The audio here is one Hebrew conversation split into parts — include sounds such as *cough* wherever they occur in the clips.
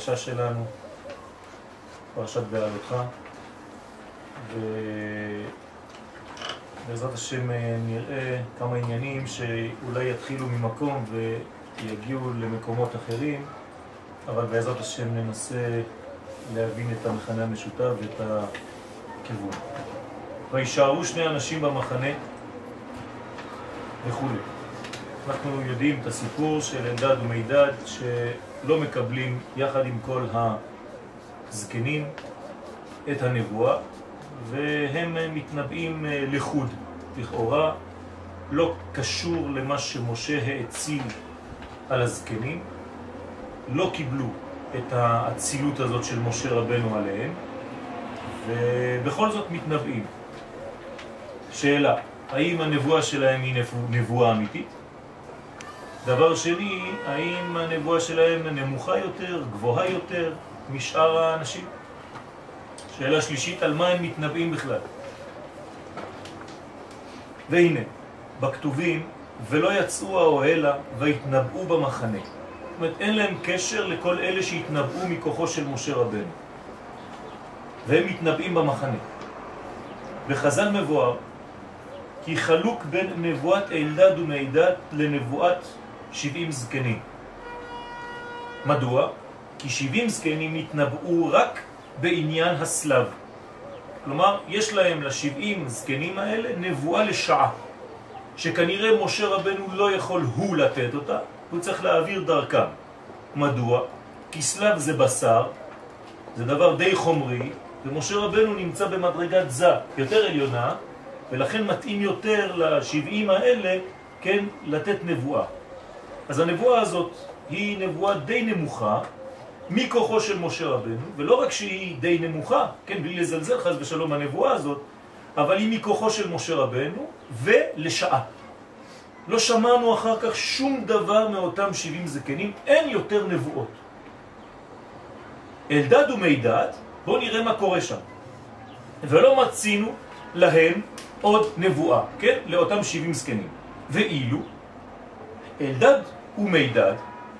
בפרשה שלנו, פרשת בעלותך, ובעזרת השם אה, נראה כמה עניינים שאולי יתחילו ממקום ויגיעו למקומות אחרים, אבל בעזרת השם ננסה להבין את המחנה המשותף ואת הכיוון. וישארו שני אנשים במחנה וכו'. אנחנו יודעים את הסיפור של אלדד ומידד שלא מקבלים יחד עם כל הזקנים את הנבואה והם מתנבאים לחוד, לכאורה לא קשור למה שמשה האציל על הזקנים, לא קיבלו את האצילות הזאת של משה רבנו עליהם ובכל זאת מתנבאים. שאלה, האם הנבואה שלהם היא נבואה אמיתית? דבר שני, האם הנבואה שלהם נמוכה יותר, גבוהה יותר משאר האנשים? שאלה שלישית, על מה הם מתנבאים בכלל? והנה, בכתובים, ולא יצאו האוהלה והתנבאו במחנה. זאת אומרת, אין להם קשר לכל אלה שהתנבאו מכוחו של משה רבנו. והם מתנבאים במחנה. בחז"ל מבואר כי חלוק בין נבואת אלדד ומידד לנבואת 70 זקנים. מדוע? כי 70 זקנים התנבאו רק בעניין הסלב. כלומר, יש להם ל-70 זקנים האלה נבואה לשעה, שכנראה משה רבנו לא יכול הוא לתת אותה, הוא צריך להעביר דרכם. מדוע? כי סלב זה בשר, זה דבר די חומרי, ומשה רבנו נמצא במדרגת זה יותר עליונה, ולכן מתאים יותר ל-70 האלה, כן, לתת נבואה. אז הנבואה הזאת היא נבואה די נמוכה מכוחו של משה רבנו, ולא רק שהיא די נמוכה, כן, בלי לזלזל חס ושלום הנבואה הזאת, אבל היא מכוחו של משה רבנו ולשעה. לא שמענו אחר כך שום דבר מאותם 70 זקנים, אין יותר נבואות. אלדד ומידד, בואו נראה מה קורה שם. ולא מצינו להם עוד נבואה, כן? לאותם 70 זקנים. ואילו אלדד ומידד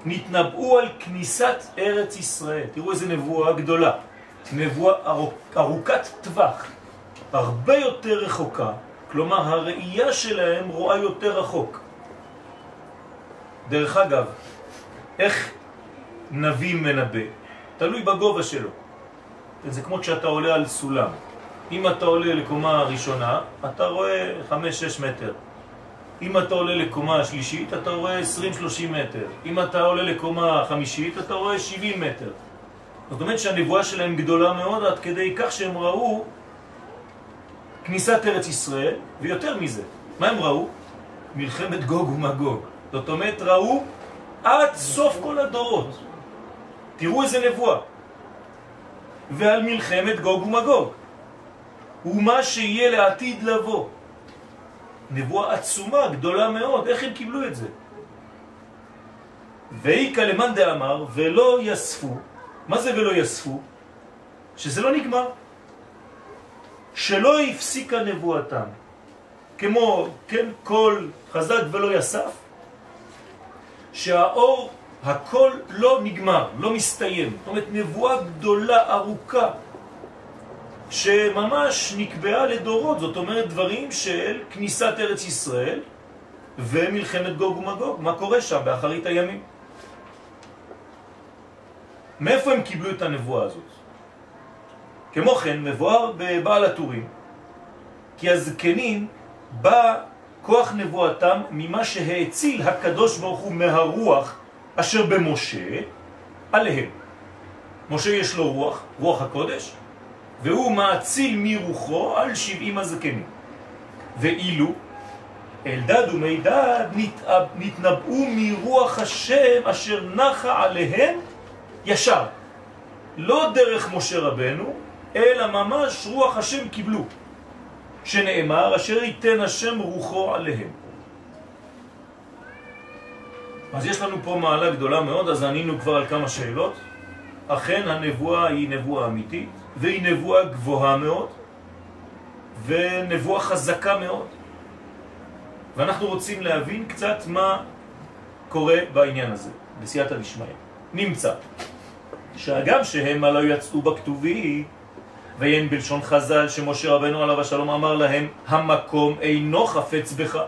נתנבאו על כניסת ארץ ישראל. תראו איזה נבואה גדולה. נבואה ארוכ, ארוכת טווח, הרבה יותר רחוקה, כלומר הראייה שלהם רואה יותר רחוק. דרך אגב, איך נביא מנבא? תלוי בגובה שלו. זה כמו כשאתה עולה על סולם. אם אתה עולה לקומה ראשונה, אתה רואה 5-6 מטר. אם אתה עולה לקומה שלישית, אתה רואה 20-30 מטר. אם אתה עולה לקומה חמישית, אתה רואה 70 מטר. זאת אומרת שהנבואה שלהם גדולה מאוד עד כדי כך שהם ראו כניסת ארץ ישראל, ויותר מזה. מה הם ראו? מלחמת גוג ומגוג. זאת אומרת, ראו עד סוף כל הדורות. תראו איזה נבואה. ועל מלחמת גוג ומגוג. ומה שיהיה לעתיד לבוא. נבואה עצומה, גדולה מאוד, איך הם קיבלו את זה? ואיקה למאן דאמר, ולא יספו, מה זה ולא יספו? שזה לא נגמר. שלא הפסיקה נבואתם, כמו, כן, כל חזק ולא יסף, שהאור, הכל לא נגמר, לא מסתיים. זאת אומרת, נבואה גדולה, ארוכה, שממש נקבעה לדורות, זאת אומרת דברים של כניסת ארץ ישראל ומלחמת גוג ומגוג, מה קורה שם באחרית הימים. מאיפה הם קיבלו את הנבואה הזאת? כמו כן, מבואר בבעל הטורים, כי הזקנים בא כוח נבואתם ממה שהאציל הקדוש ברוך הוא מהרוח אשר במשה עליהם. משה יש לו רוח, רוח הקודש, והוא מאציל מרוחו על שבעים הזקנים. ואילו אלדד ומידד נתנבאו מרוח השם אשר נחה עליהם ישר. לא דרך משה רבנו, אלא ממש רוח השם קיבלו, שנאמר אשר ייתן השם רוחו עליהם. אז יש לנו פה מעלה גדולה מאוד, אז ענינו כבר על כמה שאלות. אכן הנבואה היא נבואה אמיתית, והיא נבואה גבוהה מאוד, ונבואה חזקה מאוד. ואנחנו רוצים להבין קצת מה קורה בעניין הזה. בסייעתא דשמיא, נמצא שאגם שהם הלא יצאו בכתובי ואין בלשון חז"ל שמשה רבנו עליו השלום אמר להם המקום אינו חפץ בך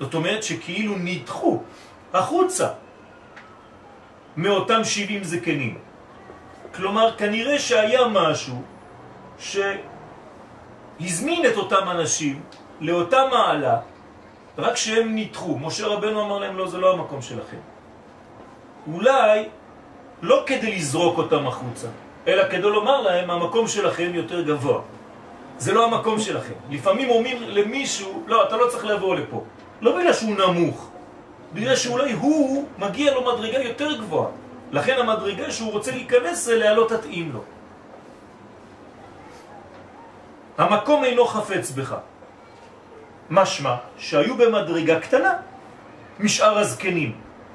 זאת אומרת שכאילו נדחו החוצה מאותם 70 זקנים כלומר כנראה שהיה משהו שהזמין את אותם אנשים לאותה מעלה רק שהם נדחו. משה רבנו אמר להם, לא, זה לא המקום שלכם. אולי לא כדי לזרוק אותם החוצה, אלא כדי לומר להם, המקום שלכם יותר גבוה. זה לא המקום שלכם. לפעמים אומרים למישהו, לא, אתה לא צריך לבוא לפה. לא בגלל שהוא נמוך, בגלל שאולי הוא מגיע לו מדרגה יותר גבוהה. לכן המדרגה שהוא רוצה להיכנס אליה לא תתאים לו. המקום אינו חפץ בך. משמע שהיו במדרגה קטנה משאר הזקנים.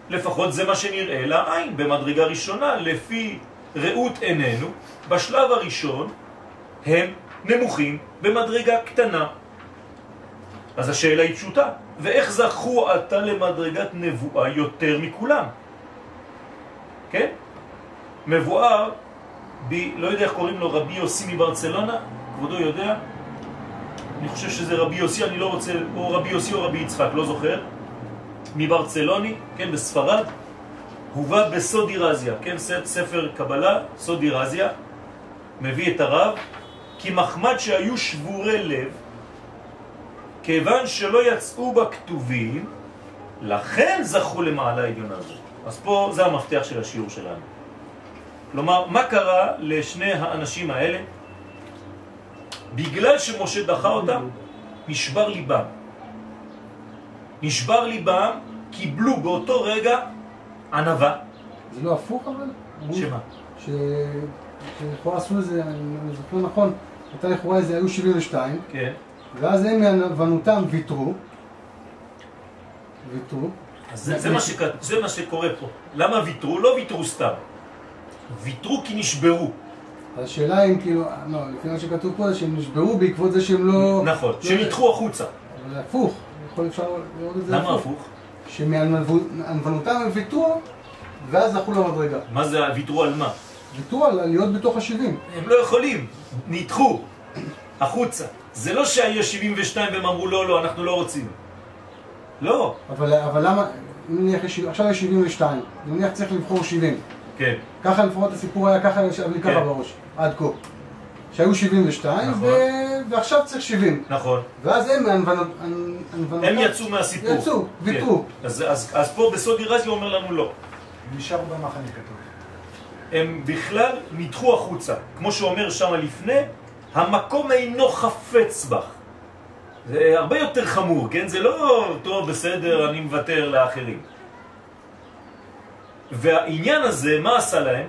לפחות זה מה שנראה לעין במדרגה ראשונה, לפי ראות עינינו, בשלב הראשון הם נמוכים במדרגה קטנה. אז השאלה היא פשוטה, ואיך זכו אתה למדרגת נבואה יותר מכולם? כן? מבואר, ב, לא יודע איך קוראים לו, רבי יוסי מברצלונה, כבודו יודע? אני חושב שזה רבי יוסי, אני לא רוצה, או רבי יוסי או רבי יצחק, לא זוכר, מברצלוני, כן, בספרד, הובא בסודי רזיה, כן, ספר קבלה, סודי רזיה, מביא את הרב, כי מחמד שהיו שבורי לב, כיוון שלא יצאו בכתובים, לכן זכו למעלה עליונה הזאת. אז פה זה המפתח של השיעור שלנו. כלומר, מה קרה לשני האנשים האלה? בגלל שמשה דחה אותם, נשבר ליבם. נשבר ליבם, קיבלו באותו רגע ענבה. זה לא הפוך אבל? שמה? שלכאורה עשו איזה, אני זוכר נכון, הייתה לכאורה איזה, היו 72, כן. ואז הם מענוונותם ויתרו, ויתרו. זה, זה, מה שק... זה מה שקורה פה. למה ויתרו? לא ויתרו סתם. ויתרו כי נשברו. השאלה אם כאילו, לא, לפי מה שכתוב פה זה שהם נשברו בעקבות זה שהם לא... נכון, לא שהם נדחו החוצה. זה הפוך, יכול אפשר לראות את זה למה הפוך? שמענוונותם הם ויתרו, ואז זכו למדרגה. מה זה ויתרו על מה? ויתרו על להיות בתוך השבעים. הם לא יכולים, נדחו החוצה. זה לא שהיה 72 והם אמרו לא, לא, אנחנו לא רוצים. לא. אבל, אבל למה, נניח, עכשיו יש 72, נניח צריך לבחור 70. כן. ככה לפחות הסיפור היה ככה, ישב לי ככה כן. בראש, עד כה. שהיו 72, נכון. ו... ועכשיו צריך 70. נכון. ואז הם, הענוונותם- הם יצאו מהסיפור. יצאו, ויתרו. כן. אז, אז, אז פה בסודי רזי אומר לנו לא. נשאר במחנה כתוב. הם בכלל נדחו החוצה. כמו שאומר שם לפני, המקום אינו חפץ בך. זה הרבה יותר חמור, כן? זה לא, טוב, בסדר, אני מוותר לאחרים. והעניין הזה, מה עשה להם?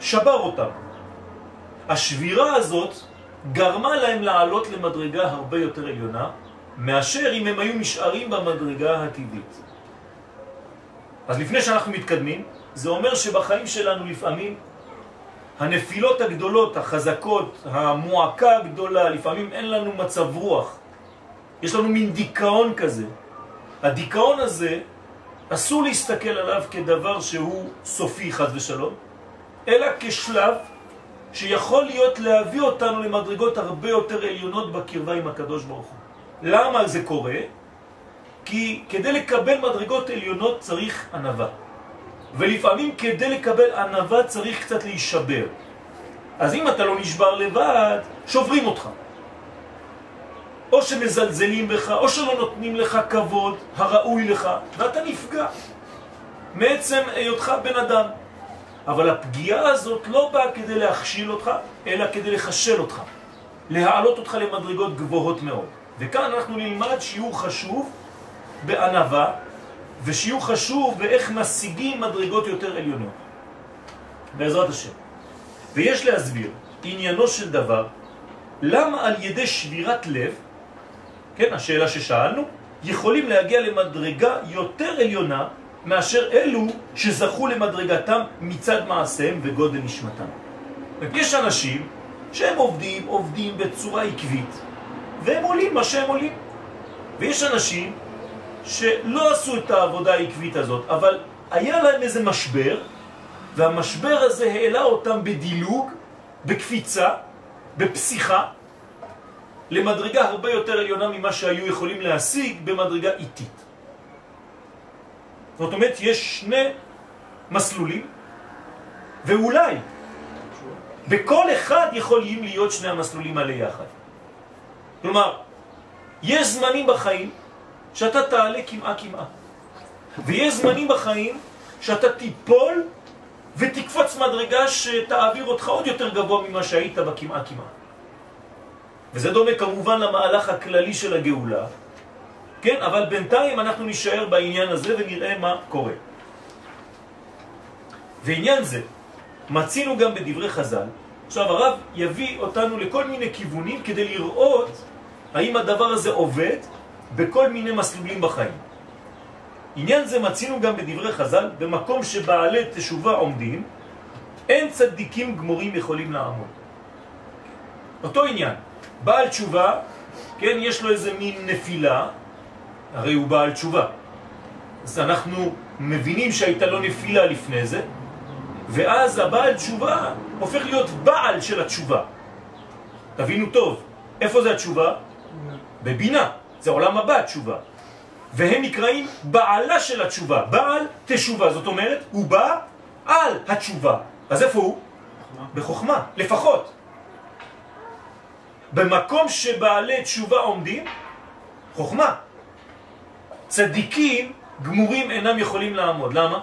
שבר אותם. השבירה הזאת גרמה להם לעלות למדרגה הרבה יותר עליונה, מאשר אם הם היו נשארים במדרגה הטבעית. אז לפני שאנחנו מתקדמים, זה אומר שבחיים שלנו לפעמים הנפילות הגדולות, החזקות, המועקה הגדולה, לפעמים אין לנו מצב רוח. יש לנו מין דיכאון כזה. הדיכאון הזה, אסור להסתכל עליו כדבר שהוא סופי חד ושלום, אלא כשלב שיכול להיות להביא אותנו למדרגות הרבה יותר עליונות בקרבה עם הקדוש ברוך הוא. למה זה קורה? כי כדי לקבל מדרגות עליונות צריך ענבה. ולפעמים כדי לקבל ענבה צריך קצת להישבר. אז אם אתה לא נשבר לבד, שוברים אותך. או שמזלזלים בך, או שלא נותנים לך כבוד הראוי לך, ואתה נפגע מעצם היותך בן אדם. אבל הפגיעה הזאת לא באה כדי להכשיל אותך, אלא כדי לחשל אותך, להעלות אותך למדרגות גבוהות מאוד. וכאן אנחנו נלמד שיעור חשוב בענבה, ושיעור חשוב באיך משיגים מדרגות יותר עליונות. בעזרת השם. ויש להסביר עניינו של דבר, למה על ידי שבירת לב, כן, השאלה ששאלנו, יכולים להגיע למדרגה יותר עליונה מאשר אלו שזכו למדרגתם מצד מעשיהם וגודל נשמתם. יש אנשים שהם עובדים, עובדים בצורה עקבית, והם עולים מה שהם עולים. ויש אנשים שלא עשו את העבודה העקבית הזאת, אבל היה להם איזה משבר, והמשבר הזה העלה אותם בדילוג, בקפיצה, בפסיכה, למדרגה הרבה יותר עליונה ממה שהיו יכולים להשיג במדרגה איטית. זאת אומרת, יש שני מסלולים, ואולי בכל אחד יכולים להיות שני המסלולים האלה יחד. כלומר, יש זמנים בחיים שאתה תעלה כמעה כמעה, ויש זמנים בחיים שאתה תיפול ותקפוץ מדרגה שתעביר אותך עוד יותר גבוה ממה שהיית בכמעה כמעה. וזה דומה כמובן למהלך הכללי של הגאולה, כן? אבל בינתיים אנחנו נשאר בעניין הזה ונראה מה קורה. ועניין זה מצינו גם בדברי חז"ל. עכשיו הרב יביא אותנו לכל מיני כיוונים כדי לראות האם הדבר הזה עובד בכל מיני מסלולים בחיים. עניין זה מצינו גם בדברי חז"ל, במקום שבעלי תשובה עומדים, אין צדיקים גמורים יכולים לעמוד. אותו עניין, בעל תשובה, כן, יש לו איזה מין נפילה, הרי הוא בעל תשובה. אז אנחנו מבינים שהייתה לו נפילה לפני זה, ואז הבעל תשובה הופך להיות בעל של התשובה. תבינו טוב, איפה זה התשובה? בבינה, זה עולם הבא תשובה. והם נקראים בעלה של התשובה, בעל תשובה, זאת אומרת, הוא בא על התשובה. אז איפה הוא? בחוכמה, לפחות. במקום שבעלי תשובה עומדים, חוכמה. צדיקים גמורים אינם יכולים לעמוד. למה?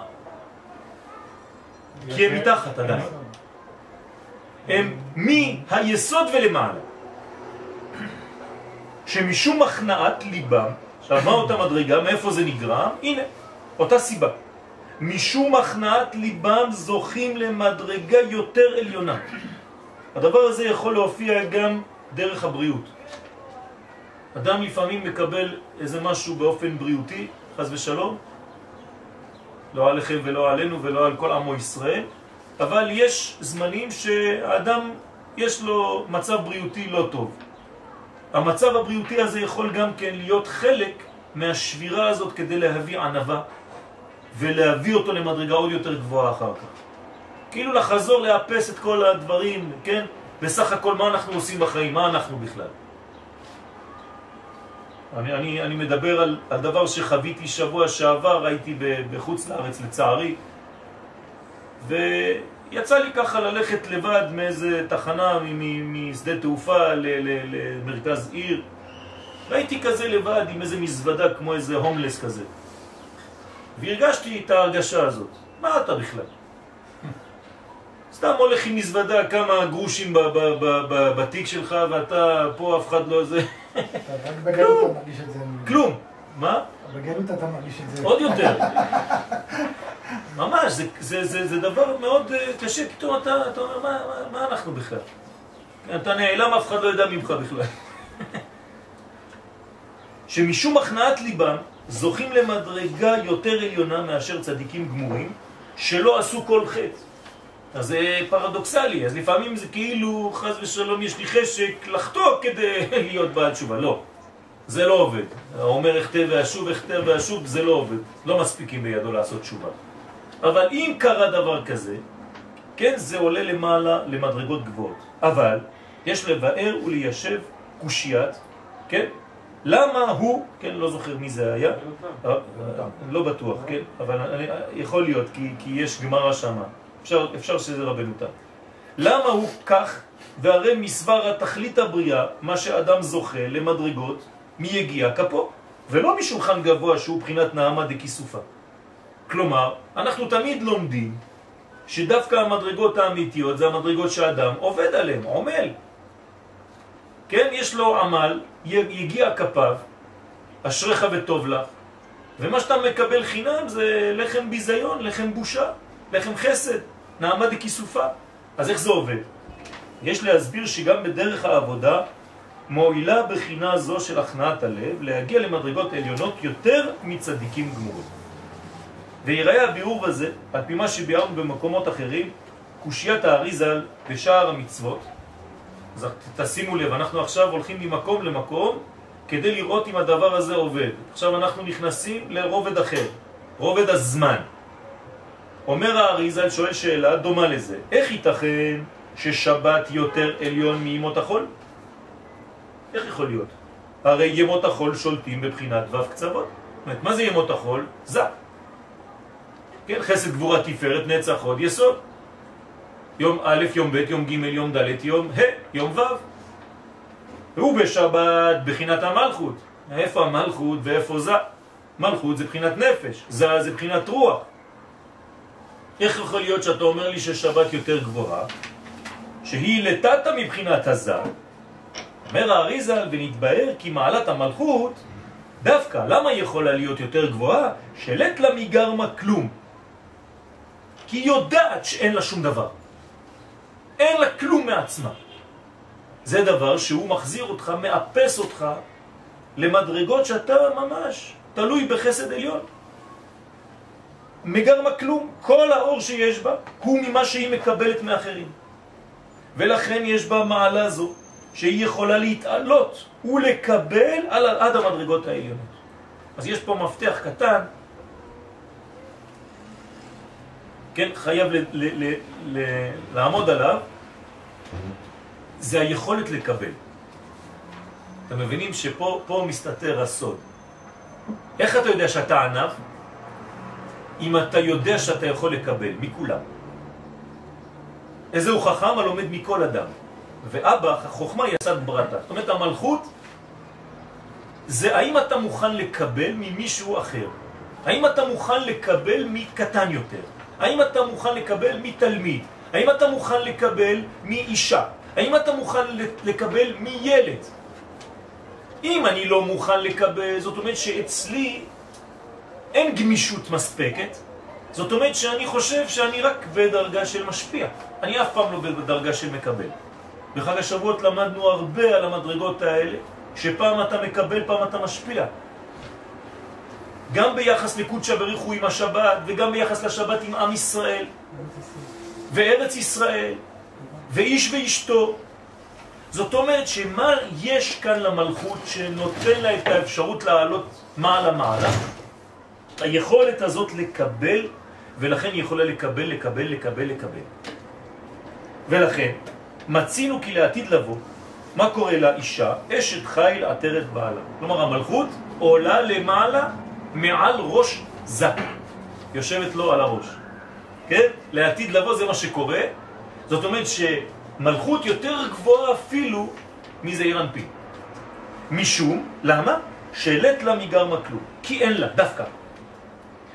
כי הם מתחת עדיין. הם מהיסוד ולמעלה. שמשום הכנעת ליבם, עכשיו מה אותה מדרגה, מאיפה זה נגרם? הנה, אותה סיבה. משום הכנעת ליבם זוכים למדרגה יותר עליונה. הדבר הזה יכול להופיע גם דרך הבריאות. אדם לפעמים מקבל איזה משהו באופן בריאותי, חז ושלום, לא עליכם ולא עלינו ולא על כל עמו ישראל, אבל יש זמנים שהאדם יש לו מצב בריאותי לא טוב. המצב הבריאותי הזה יכול גם כן להיות חלק מהשבירה הזאת כדי להביא ענבה ולהביא אותו למדרגה עוד יותר גבוהה אחר כך. כאילו לחזור לאפס את כל הדברים, כן? בסך הכל מה אנחנו עושים בחיים, מה אנחנו בכלל. אני, אני, אני מדבר על, על דבר שחוויתי שבוע שעבר, הייתי בחוץ לארץ לצערי, ויצא לי ככה ללכת לבד מאיזה תחנה משדה תעופה למרכז עיר. והייתי כזה לבד עם איזה מזוודה כמו איזה הומלס כזה. והרגשתי את ההרגשה הזאת. מה אתה בכלל? סתם הולך עם מזוודה כמה גרושים בתיק שלך ואתה פה אף אחד לא זה. זה. כלום. מה? בגלות אתה מרגיש את זה. עוד יותר. *laughs* ממש, זה, זה, זה, זה דבר מאוד אה, קשה, פתאום אתה, אתה אומר, מה, מה, מה אנחנו בכלל? אתה נעלם, אף אחד לא יודע ממך בכלל. *laughs* שמשום הכנעת ליבם זוכים למדרגה יותר עליונה מאשר צדיקים גמורים שלא עשו כל חטא. אז זה פרדוקסלי, אז לפעמים זה כאילו, חז ושלום, יש לי חשק לחטוא כדי *laughs* להיות בעל תשובה. לא, זה לא עובד. אומר אכתב ואשוב, אכתב ואשוב, זה לא עובד. לא מספיקים בידו לעשות תשובה. אבל אם קרה דבר כזה, כן, זה עולה למעלה למדרגות גבוהות. אבל יש לבאר וליישב קושיית, כן? למה הוא, כן, לא זוכר מי זה היה, לא בטוח, כן, אבל יכול להיות, כי, יש גמרא שמה. אפשר, אפשר שזה רבנו תם. למה הוא כך, והרי מסבר התכלית הבריאה, מה שאדם זוכה למדרגות, מי יגיע כפו, ולא משולחן גבוה שהוא בחינת נעמה דכיסופה. כלומר, אנחנו תמיד לומדים שדווקא המדרגות האמיתיות זה המדרגות שאדם עובד עליהן, עומל. כן, יש לו עמל, יגיע כפיו, אשריך וטוב לך, ומה שאתה מקבל חינם זה לחם ביזיון, לחם בושה, לחם חסד. נעמה דכיסופה. אז איך זה עובד? יש להסביר שגם בדרך העבודה מועילה בחינה זו של הכנעת הלב להגיע למדרגות עליונות יותר מצדיקים גמורים. ויראה הביאור הזה, על פי מה שביארנו במקומות אחרים, קושיית האריזל בשער המצוות. אז תשימו לב, אנחנו עכשיו הולכים ממקום למקום כדי לראות אם הדבר הזה עובד. עכשיו אנחנו נכנסים לרובד אחר, רובד הזמן. אומר האריזל, שואל שאלה דומה לזה, איך ייתכן ששבת יותר עליון מימות החול? איך יכול להיות? הרי ימות החול שולטים בבחינת ו' קצוות. אומרת, מה זה ימות החול? זה. כן, חסד גבורה תפארת נצח עוד יסוד. יום א', יום ב', יום ג', יום ד', יום ה', יום ו'. בשבת בחינת המלכות. איפה המלכות ואיפה זה? מלכות זה בחינת נפש, זה זה בחינת רוח. איך יכול להיות שאתה אומר לי ששבת יותר גבוהה, שהיא לטאטה מבחינת הזה? אומר האריזל, ונתבהר כי מעלת המלכות, דווקא, למה היא יכולה להיות יותר גבוהה? שלט לה מגרמה כלום. כי היא יודעת שאין לה שום דבר. אין לה כלום מעצמה. זה דבר שהוא מחזיר אותך, מאפס אותך למדרגות שאתה ממש תלוי בחסד עליון. מגרמה כלום, כל האור שיש בה הוא ממה שהיא מקבלת מאחרים. ולכן יש בה מעלה זו שהיא יכולה להתעלות ולקבל על, עד המדרגות העליונות. אז יש פה מפתח קטן, כן, חייב ל, ל, ל, ל, לעמוד עליו, זה היכולת לקבל. אתם מבינים שפה מסתתר הסוד. איך אתה יודע שאתה ענב? אם אתה יודע שאתה יכול לקבל, מכולם. איזה הוא חכם הלומד מכל אדם. ואבא, החוכמה יסד ברתה. זאת אומרת, המלכות זה האם אתה מוכן לקבל ממישהו אחר. האם אתה מוכן לקבל מקטן יותר. האם אתה מוכן לקבל מתלמיד. האם אתה מוכן לקבל מאישה. האם אתה מוכן לקבל מילד? אם אני לא מוכן לקבל, זאת אומרת שאצלי אין גמישות מספקת, זאת אומרת שאני חושב שאני רק בדרגה של משפיע. אני אף פעם לא בדרגה של מקבל. בחג השבועות למדנו הרבה על המדרגות האלה, שפעם אתה מקבל, פעם אתה משפיע. גם ביחס לקודשא בריחו עם השבת, וגם ביחס לשבת עם עם ישראל, וארץ ישראל, ואיש ואשתו. זאת אומרת שמה יש כאן למלכות שנותן לה את האפשרות לעלות מעלה מעלה? היכולת הזאת לקבל, ולכן היא יכולה לקבל, לקבל, לקבל, לקבל. ולכן, מצינו כי לעתיד לבוא, מה קורה לאישה? אשת חיל עטרת בעלה. כלומר, המלכות עולה למעלה מעל ראש זק. יושבת לו על הראש. כן? לעתיד לבוא זה מה שקורה. זאת אומרת שמלכות יותר גבוהה אפילו מזעיר אנפין. משום, למה? שלט לה מגרמה כלום. כי אין לה, דווקא.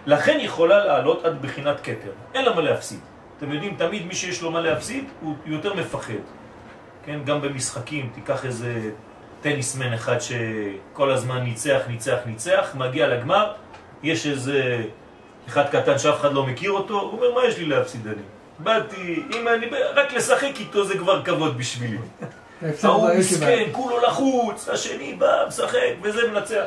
לכן יכולה לעלות עד בחינת קטר. אין לה מה להפסיד. אתם יודעים, תמיד מי שיש לו מה להפסיד, הוא יותר מפחד. כן, גם במשחקים, תיקח איזה טניסמן אחד שכל הזמן ניצח, ניצח, ניצח, מגיע לגמר, יש איזה אחד קטן שאף אחד לא מכיר אותו, הוא אומר, מה יש לי להפסיד אני? באתי, אם אני, רק לשחק איתו זה כבר כבוד בשבילי. *laughs* ההוא מסכן, כולו לחוץ, השני בא, משחק, וזה מנצח.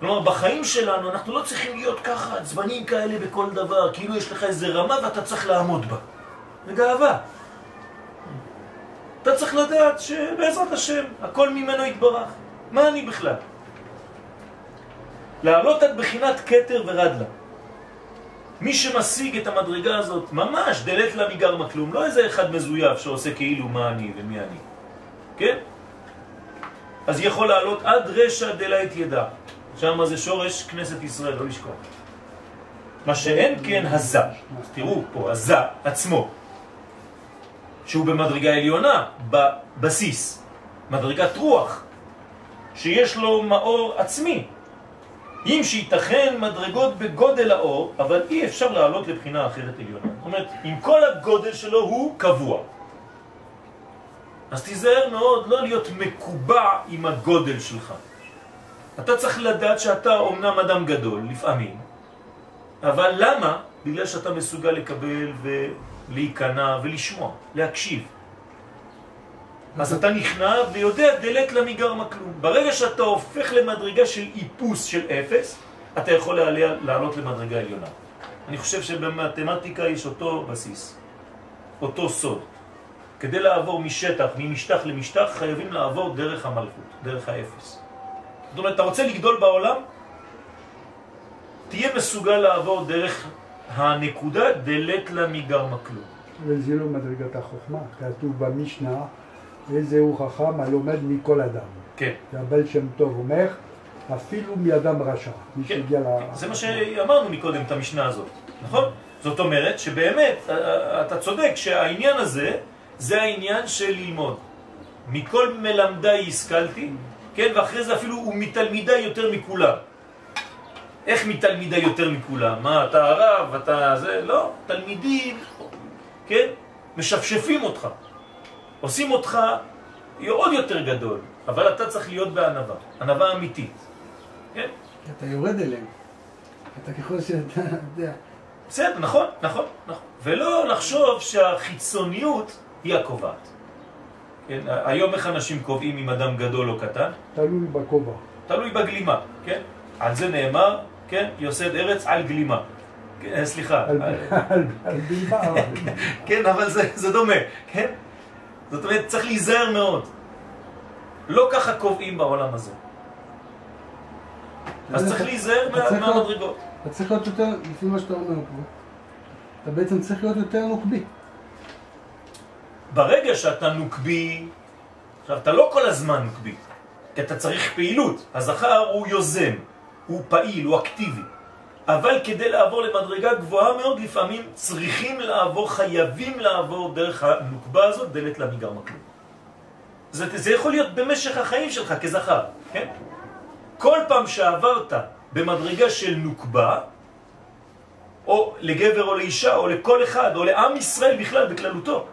כלומר, בחיים שלנו אנחנו לא צריכים להיות ככה עצבנים כאלה בכל דבר, כאילו יש לך איזה רמה ואתה צריך לעמוד בה. זה גאווה. אתה צריך לדעת שבעזרת השם, הכל ממנו יתברך. מה אני בכלל? לעלות עד בחינת קטר ורדלה. מי שמשיג את המדרגה הזאת, ממש דלת לה מגרמה כלום, לא איזה אחד מזויף שעושה כאילו מה אני ומי אני. כן? אז יכול לעלות עד רשע דלה את ידע. שם זה שורש כנסת ישראל, לא לשכוח. מה שאין כן הזה, תראו פה, הזה עצמו, שהוא במדרגה עליונה, בבסיס, מדרגת רוח, שיש לו מאור עצמי. אם שייתכן מדרגות בגודל האור, אבל אי אפשר לעלות לבחינה אחרת עליונה. זאת אומרת, עם כל הגודל שלו הוא קבוע. אז תיזהר מאוד לא להיות מקובע עם הגודל שלך. אתה צריך לדעת שאתה אומנם אדם גדול, לפעמים, אבל למה? בגלל שאתה מסוגל לקבל ולהיכנע ולשמוע, להקשיב. אז אתה נכנע ויודע דלת למגרמה כלום. ברגע שאתה הופך למדרגה של איפוס של אפס, אתה יכול לעלה, לעלות למדרגה עליונה. אני חושב שבמתמטיקה יש אותו בסיס, אותו סוד. כדי לעבור משטח, ממשטח למשטח, חייבים לעבור דרך המלכות, דרך האפס. זאת אומרת, אתה רוצה לגדול בעולם? תהיה מסוגל לעבור דרך הנקודה דלת לה מגרמה כלום. וזה לא מדרגת החוכמה, כתוב במשנה, איזהו חכם הלומד מכל אדם. כן. והבעל שם טוב אומר, אפילו מאדם רשע. כן. שהגיע ל... זה מה שאמרנו מקודם, את המשנה הזאת, נכון? זאת אומרת שבאמת, אתה צודק שהעניין הזה, זה העניין של ללמוד. מכל מלמדיי השכלתי, כן? ואחרי זה אפילו הוא מתלמידיי יותר מכולם. איך מתלמידיי יותר מכולם? מה, אתה הרב, אתה זה? לא, תלמידים, כן? משפשפים אותך. עושים אותך עוד יותר גדול, אבל אתה צריך להיות בענבה, ענבה אמיתית. כן? אתה יורד אליהם. אתה ככל שאתה יודע. בסדר, נכון, נכון, נכון. ולא לחשוב שהחיצוניות היא הקובעת. כן? היום איך אנשים קובעים אם אדם גדול או קטן? תלוי בכובע. תלוי בגלימה, כן? על זה נאמר, כן? יוסד ארץ על גלימה. כן, סליחה. על- בימה. *laughs* כן, אבל זה, זה דומה, כן? זאת אומרת, צריך להיזהר מאוד. לא ככה קובעים בעולם הזה. אז צריך להיזהר מהמדרגות. אתה צריך להיות יותר, לפי מה שאתה אומר פה, אתה בעצם צריך להיות יותר נוקבי. ברגע שאתה נוקבי, עכשיו אתה לא כל הזמן נוקבי, כי אתה צריך פעילות. הזכר הוא יוזם, הוא פעיל, הוא אקטיבי. אבל כדי לעבור למדרגה גבוהה מאוד, לפעמים צריכים לעבור, חייבים לעבור דרך הנוקבה הזאת, דלת למגרמה כלום. זה, זה יכול להיות במשך החיים שלך כזכר, כן? כל פעם שעברת במדרגה של נוקבה, או לגבר או לאישה, או לכל אחד, או לעם ישראל בכלל, בכללותו,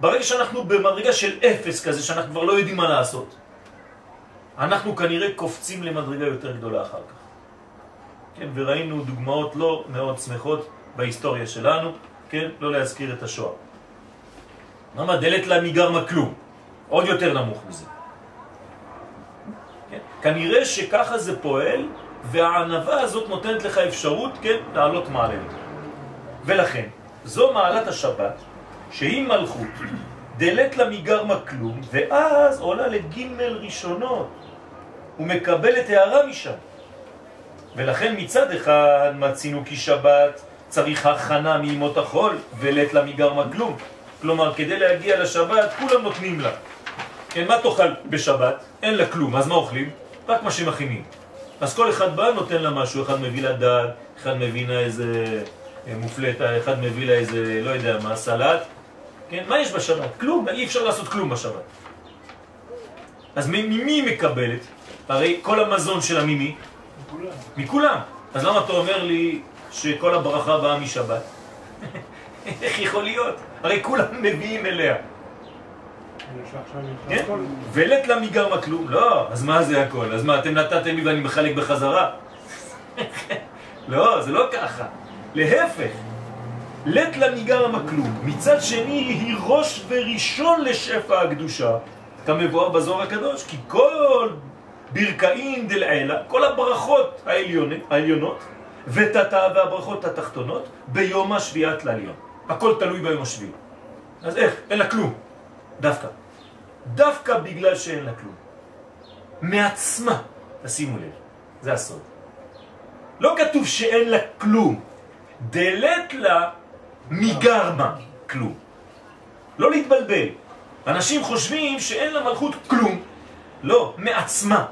ברגע שאנחנו במדרגה של אפס כזה, שאנחנו כבר לא יודעים מה לעשות, אנחנו כנראה קופצים למדרגה יותר גדולה אחר כך. כן, וראינו דוגמאות לא מאוד שמחות בהיסטוריה שלנו, כן, לא להזכיר את השואה. למה דלת לה מגרמה כלום, עוד יותר נמוך מזה. כן? כנראה שככה זה פועל, והענבה הזאת נותנת לך אפשרות, כן, לעלות מעלה. ולכן, זו מעלת השבת, שהיא מלכות, דלת לה מגרמה כלום, ואז עולה לגימל ראשונות, ומקבלת הערה משם. ולכן מצד אחד מצינו כי שבת צריך הכנה מימות החול ולית לה מגרמה כלום. כלומר, כדי להגיע לשבת כולם נותנים לה. כן, מה תאכל בשבת? אין לה כלום, אז מה אוכלים? רק מה שמכינים. אז כל אחד בא נותן לה משהו, אחד מביא לה דג, אחד מביא לה איזה אה, מופלטה, אחד מביא לה איזה, לא יודע מה, סלט. כן, מה יש בשבת? כלום, אי אפשר לעשות כלום בשבת. אז ממי היא מקבלת? הרי כל המזון שלה ממי? מכולם. אז למה אתה אומר לי שכל הברכה באה משבת? *laughs* איך יכול להיות? הרי כולם מביאים אליה. כן? ולית לה מגרמה כלום? לא, אז מה זה הכל? אז מה, אתם נתתם לי ואני מחלק בחזרה? *laughs* לא, זה לא ככה. להפך. לית מגרמה כלום. מצד שני, היא ראש וראשון לשפע הקדושה, כמבואר בזוהר הקדוש, כי כל ברכאים דלעילה, כל הברכות העליונות, העליונות ותתה והברכות התחתונות, ביום השביעת לעליון. הכל תלוי ביום השביעי. אז איך? אין לה כלום. דווקא. דווקא בגלל שאין לה כלום. מעצמה, תשימו לב, זה הסוד. לא כתוב שאין לה כלום, דלת לה מגרמה כלום. לא להתבלבל. אנשים חושבים שאין לה מלכות כלום. לא, מעצמה.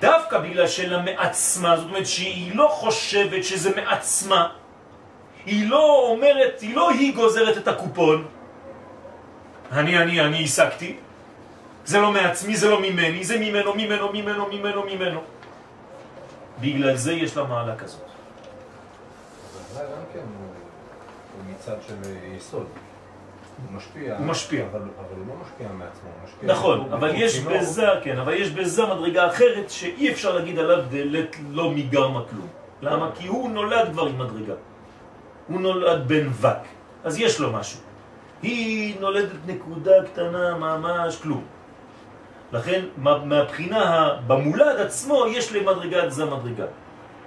דווקא בגלל שאין לה מעצמה, זאת אומרת שהיא לא חושבת שזה מעצמה, היא לא אומרת, היא לא היא גוזרת את הקופון, אני, אני, אני השגתי, זה לא מעצמי, זה לא ממני, זה ממנו, ממנו, ממנו, ממנו, ממנו. בגלל זה יש לה מעלה כזאת. הוא הוא מצד של יסוד. הוא משפיע. הוא משפיע. אבל אבל הוא לא משפיע מעצמו, הוא משפיע... נכון, הוא- אבל הוא יש צינור. בזה, כן, אבל יש בזה מדרגה אחרת שאי אפשר להגיד עליו דלת לא מגרמה כלום. למה? כי הוא נולד כבר עם מדרגה. הוא נולד בן וק, אז יש לו משהו. היא נולדת נקודה קטנה, ממש כלום. לכן, מה- מהבחינה, במולד עצמו, יש למדרגת זה מדרגה.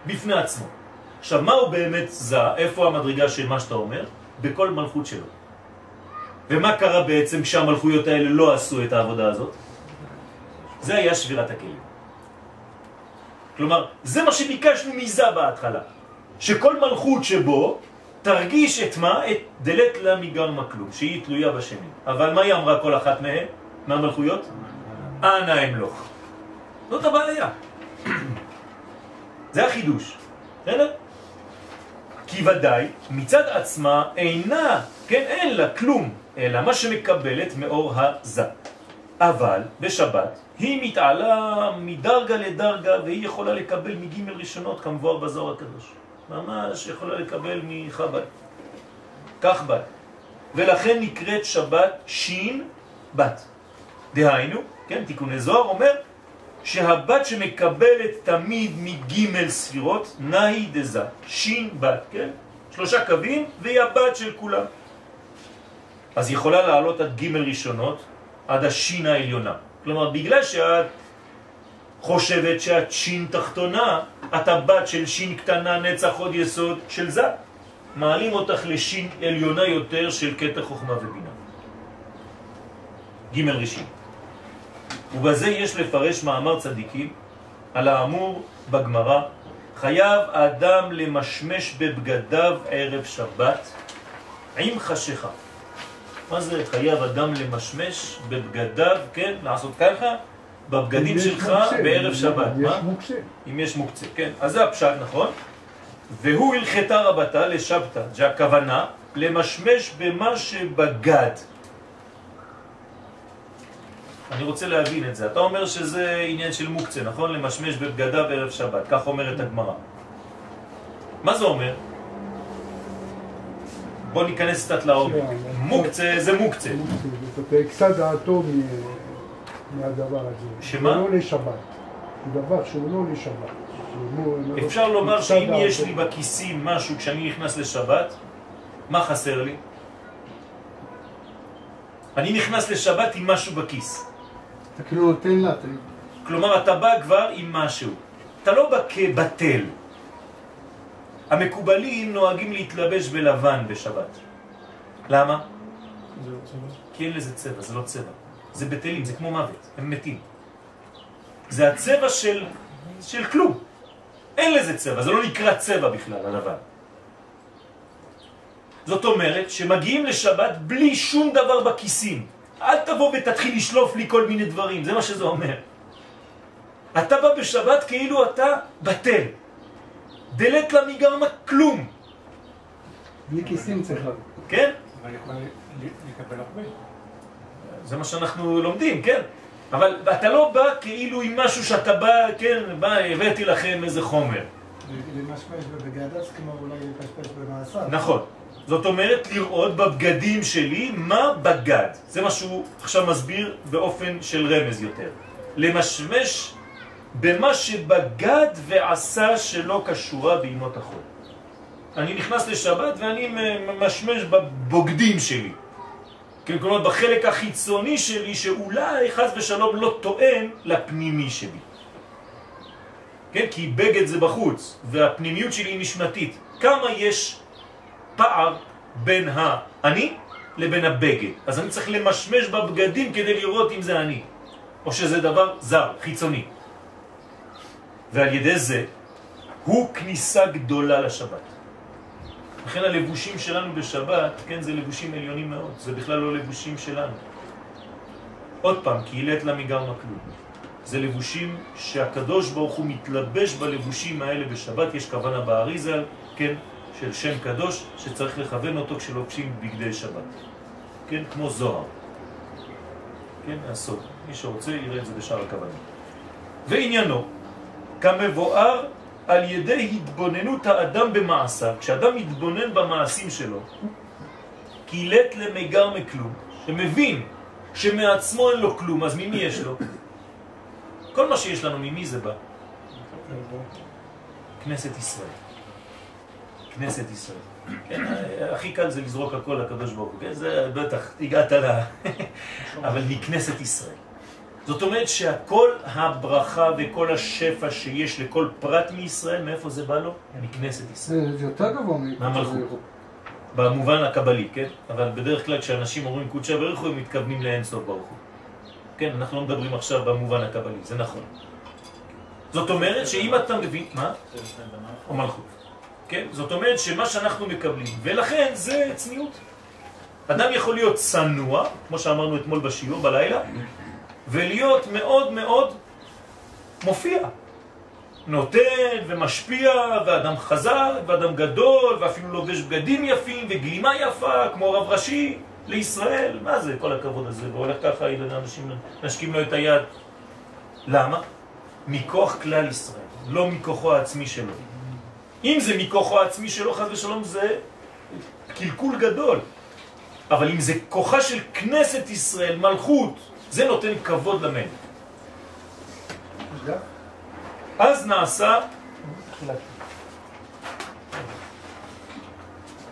בפני עצמו. עכשיו, מהו באמת זה? איפה המדרגה של מה שאתה אומר? בכל מלכות שלו. ומה קרה בעצם כשהמלכויות האלה לא עשו את העבודה הזאת? זה היה שבירת הכלים. כלומר, זה מה שביקשנו מזה בהתחלה. שכל מלכות שבו תרגיש את מה? את דלת לה מגרמה כלום, שהיא תלויה בשני. אבל מה היא אמרה כל אחת מהן, מהמלכויות? אנא אמלוך. זאת הבעיה. *clears throat* זה החידוש. בסדר? כי ודאי מצד עצמה אינה, כן, אין לה כלום, אלא מה שמקבלת מאור הזה. אבל בשבת היא מתעלה מדרגה לדרגה והיא יכולה לקבל מגימל ראשונות כמבואר בזוהר הקדוש. ממש יכולה לקבל מחב"ד. כך בת. ולכן נקראת שבת שין בת. דהיינו, כן, תיקוני זוהר אומר שהבת שמקבלת תמיד מגימל ספירות, נאי דזה, שין בת, כן? שלושה קווים והיא הבת של כולם. אז היא יכולה לעלות עד גימל ראשונות, עד השין העליונה. כלומר, בגלל שאת חושבת שאת שין תחתונה, את הבת של שין קטנה, נצח עוד יסוד של זה. מעלים אותך לשין עליונה יותר של קטע חוכמה ובינה. ג' ראשי. ובזה יש לפרש מאמר צדיקים על האמור בגמרא, חייב האדם למשמש בבגדיו ערב שבת עם חשיכה. מה זה חייב אדם למשמש בבגדיו, כן, לעשות ככה? בבגדים שלך מוקצה, בערב אם שבת. יש מה? מוקצה. אם יש מוקצה, כן. אז זה הפשט, נכון? והוא הלכתה רבתה לשבתא, זה הכוונה למשמש במה שבגד. אני רוצה להבין את זה. אתה אומר שזה עניין של מוקצה, נכון? למשמש בבגדה בערב שבת, כך אומרת הגמרא. מה זה אומר? בוא ניכנס קצת לעומק. מוקצה זה מוקצה. מוקצה. הקצה דעתו מהדבר הזה. שמה? זה לא לשבת. זה דבר שהוא לא לשבת. שהוא לא- אפשר לומר שאם. יש לי בכיסים משהו כשאני נכנס לשבת, מה חסר לי? אני נכנס לשבת עם משהו בכיס. אתה כאילו נותן לה, אתה... כלומר, אתה בא כבר עם משהו. אתה לא בא כבטל. המקובלים נוהגים להתלבש בלבן בשבת. למה? כי אין לזה צבע, זה לא צבע. זה בטלים, זה כמו מוות, הם מתים. זה הצבע של, של כלום. אין לזה צבע, זה לא נקרא צבע בכלל, הלבן. זאת אומרת שמגיעים לשבת בלי שום דבר בכיסים. אל תבוא ותתחיל לשלוף לי כל מיני דברים, זה מה שזה אומר. אתה בא בשבת כאילו אתה בטל. דלת לה מגרמה כלום, בלי כיסים צריך לבוא. כן? אבל יכול לקבל הרבה. זה מה שאנחנו לומדים, כן? אבל אתה לא בא כאילו עם משהו שאתה בא, כן, בא, הבאתי לכם איזה חומר. למשמש בבגדס כמו אולי לפשפש במעשר. נכון. זאת אומרת לראות בבגדים שלי מה בגד. זה מה שהוא עכשיו מסביר באופן של רמז יותר. למשמש במה שבגד ועשה שלא קשורה בימות החול. אני נכנס לשבת ואני משמש בבוגדים שלי. כן, כלומר בחלק החיצוני שלי שאולי חס ושלום לא טוען לפנימי שלי. כן, כי בגד זה בחוץ והפנימיות שלי היא נשמתית. כמה יש פער בין האני לבין הבגד. אז אני צריך למשמש בבגדים כדי לראות אם זה אני, או שזה דבר זר, חיצוני. ועל ידי זה הוא כניסה גדולה לשבת. לכן הלבושים שלנו בשבת, כן, זה לבושים עליונים מאוד, זה בכלל לא לבושים שלנו. עוד פעם, כי הילת לה מגרמה כלום. זה לבושים שהקדוש ברוך הוא מתלבש בלבושים האלה בשבת, יש כוונה באריזה, כן, של שם קדוש, שצריך לכוון אותו כשלובשים בגדי שבת. כן, כמו זוהר. כן, הסוד. מי שרוצה יראה את זה בשאר הכוונה. ועניינו, כמבואר על ידי התבוננות האדם במעשיו, כשאדם מתבונן במעשים שלו, קילט למגר מכלום, שמבין שמעצמו אין לו כלום, אז ממי יש לו? כל מה שיש לנו, ממי זה בא? כנסת ישראל. כנסת ישראל. כן, הכי קל זה לזרוק הכל לקדוש ברוך הוא, כן? זה בטח, הגעת ל... *laughs* אבל מכנסת ישראל. זאת אומרת שהכל הברכה וכל השפע שיש לכל פרט מישראל, מאיפה זה בא לו? מכנסת ישראל. זה יותר גבוה מ... מהמלכות. במובן הקבלי, כן? אבל בדרך כלל כשאנשים אומרים קודשא בריך הוא, הם מתכוונים לאין סוף ברוך הוא. כן, אנחנו לא מדברים עכשיו במובן הקבלי, זה נכון. זאת אומרת שאם אתה מבין... מה? או מלכות. כן? זאת אומרת שמה שאנחנו מקבלים, ולכן זה צניעות. אדם יכול להיות צנוע, כמו שאמרנו אתמול בשיעור בלילה, ולהיות מאוד מאוד מופיע. נותן ומשפיע, ואדם חזק, ואדם גדול, ואפילו לובש בגדים יפים, וגלימה יפה, כמו רב ראשי לישראל. מה זה כל הכבוד הזה? והולך ככה, אנשים נשקים לו את היד. למה? מכוח כלל ישראל, לא מכוחו העצמי שלו. אם זה מכוחו העצמי שלו, חס ושלום, זה קלקול גדול. אבל אם זה כוחה של כנסת ישראל, מלכות, זה נותן כבוד למלך. אז נעשה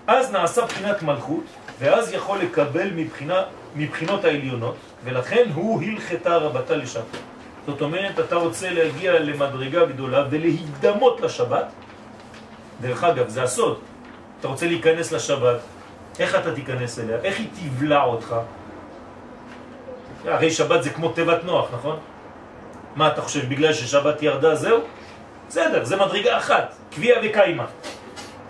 אז נעשה בחינת מלכות, ואז יכול לקבל מבחינה, מבחינות העליונות, ולכן הוא הלכתה רבתה לשבת. זאת אומרת, אתה רוצה להגיע למדרגה גדולה ולהידמות לשבת. דרך אגב, זה הסוד. אתה רוצה להיכנס לשבת, איך אתה תיכנס אליה? איך היא תבלע אותך? הרי שבת זה כמו תיבת נוח, נכון? מה אתה חושב, בגלל ששבת ירדה זהו? בסדר, זה מדרגה אחת, קביעה וקיימה.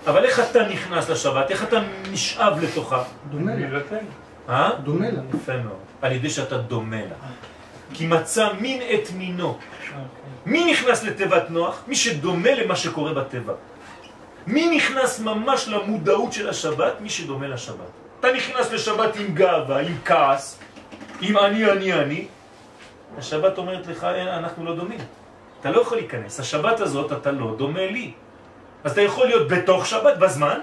אבל איך אתה נכנס לשבת? איך אתה נשאב לתוכה? דומה לה. אה? דומה לה. יפה מאוד. על ידי שאתה דומה לה. כי מצא מין את מינו. מי נכנס לתיבת נוח? מי שדומה למה שקורה בטבע. מי נכנס ממש למודעות של השבת? מי שדומה לשבת. אתה נכנס לשבת עם גאווה, עם כעס, עם אני, אני, אני. השבת אומרת לך, אין, אנחנו לא דומים. אתה לא יכול להיכנס. השבת הזאת אתה לא דומה לי. אז אתה יכול להיות בתוך שבת בזמן,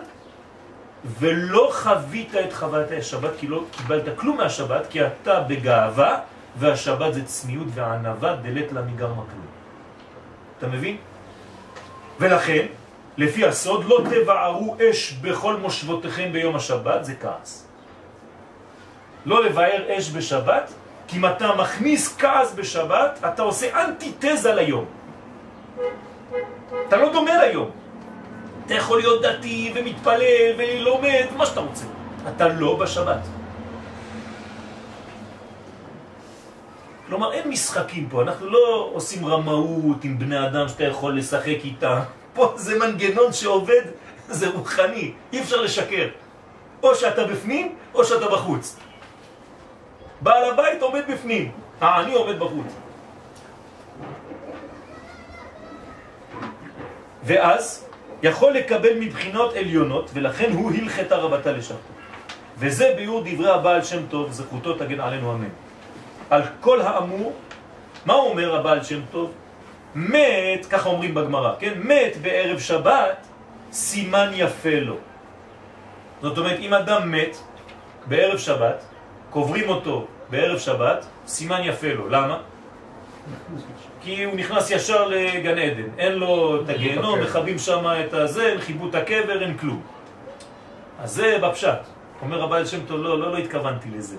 ולא חווית את חוויית השבת כי לא קיבלת כלום מהשבת, כי אתה בגאווה, והשבת זה צניעות וענבה דלת לה מגרמה כלום. אתה מבין? ולכן, לפי הסוד, לא תבערו אש בכל מושבותיכם ביום השבת, זה כעס. לא לבאר אש בשבת, כי אם אתה מכניס כעס בשבת, אתה עושה אנטיתזה ליום. אתה לא דומה ליום. אתה יכול להיות דתי ומתפלל ולומד, מה שאתה רוצה. אתה לא בשבת. כלומר, אין משחקים פה, אנחנו לא עושים רמאות עם בני אדם שאתה יכול לשחק איתם. פה זה מנגנון שעובד, זה רוחני, אי אפשר לשקר. או שאתה בפנים, או שאתה בחוץ. בעל הבית עומד בפנים, העני עומד בחוץ. ואז יכול לקבל מבחינות עליונות, ולכן הוא הלכתה רבתה לשבתו. וזה ביור דברי הבעל שם טוב, זכותו תגן עלינו אמן. על כל האמור, מה אומר הבעל שם טוב? מת, ככה אומרים בגמרא, כן? מת בערב שבת, סימן יפה לו. זאת אומרת, אם אדם מת בערב שבת, קוברים אותו בערב שבת, סימן יפה לו. למה? כי הוא נכנס ישר לגן עדן, אין לו את הגיהנום, מכבים שם את הזה, אין חיבוט הקבר, אין כלום. אז זה בפשט. אומר הבעל שם טוב, לא, לא, לא התכוונתי לזה.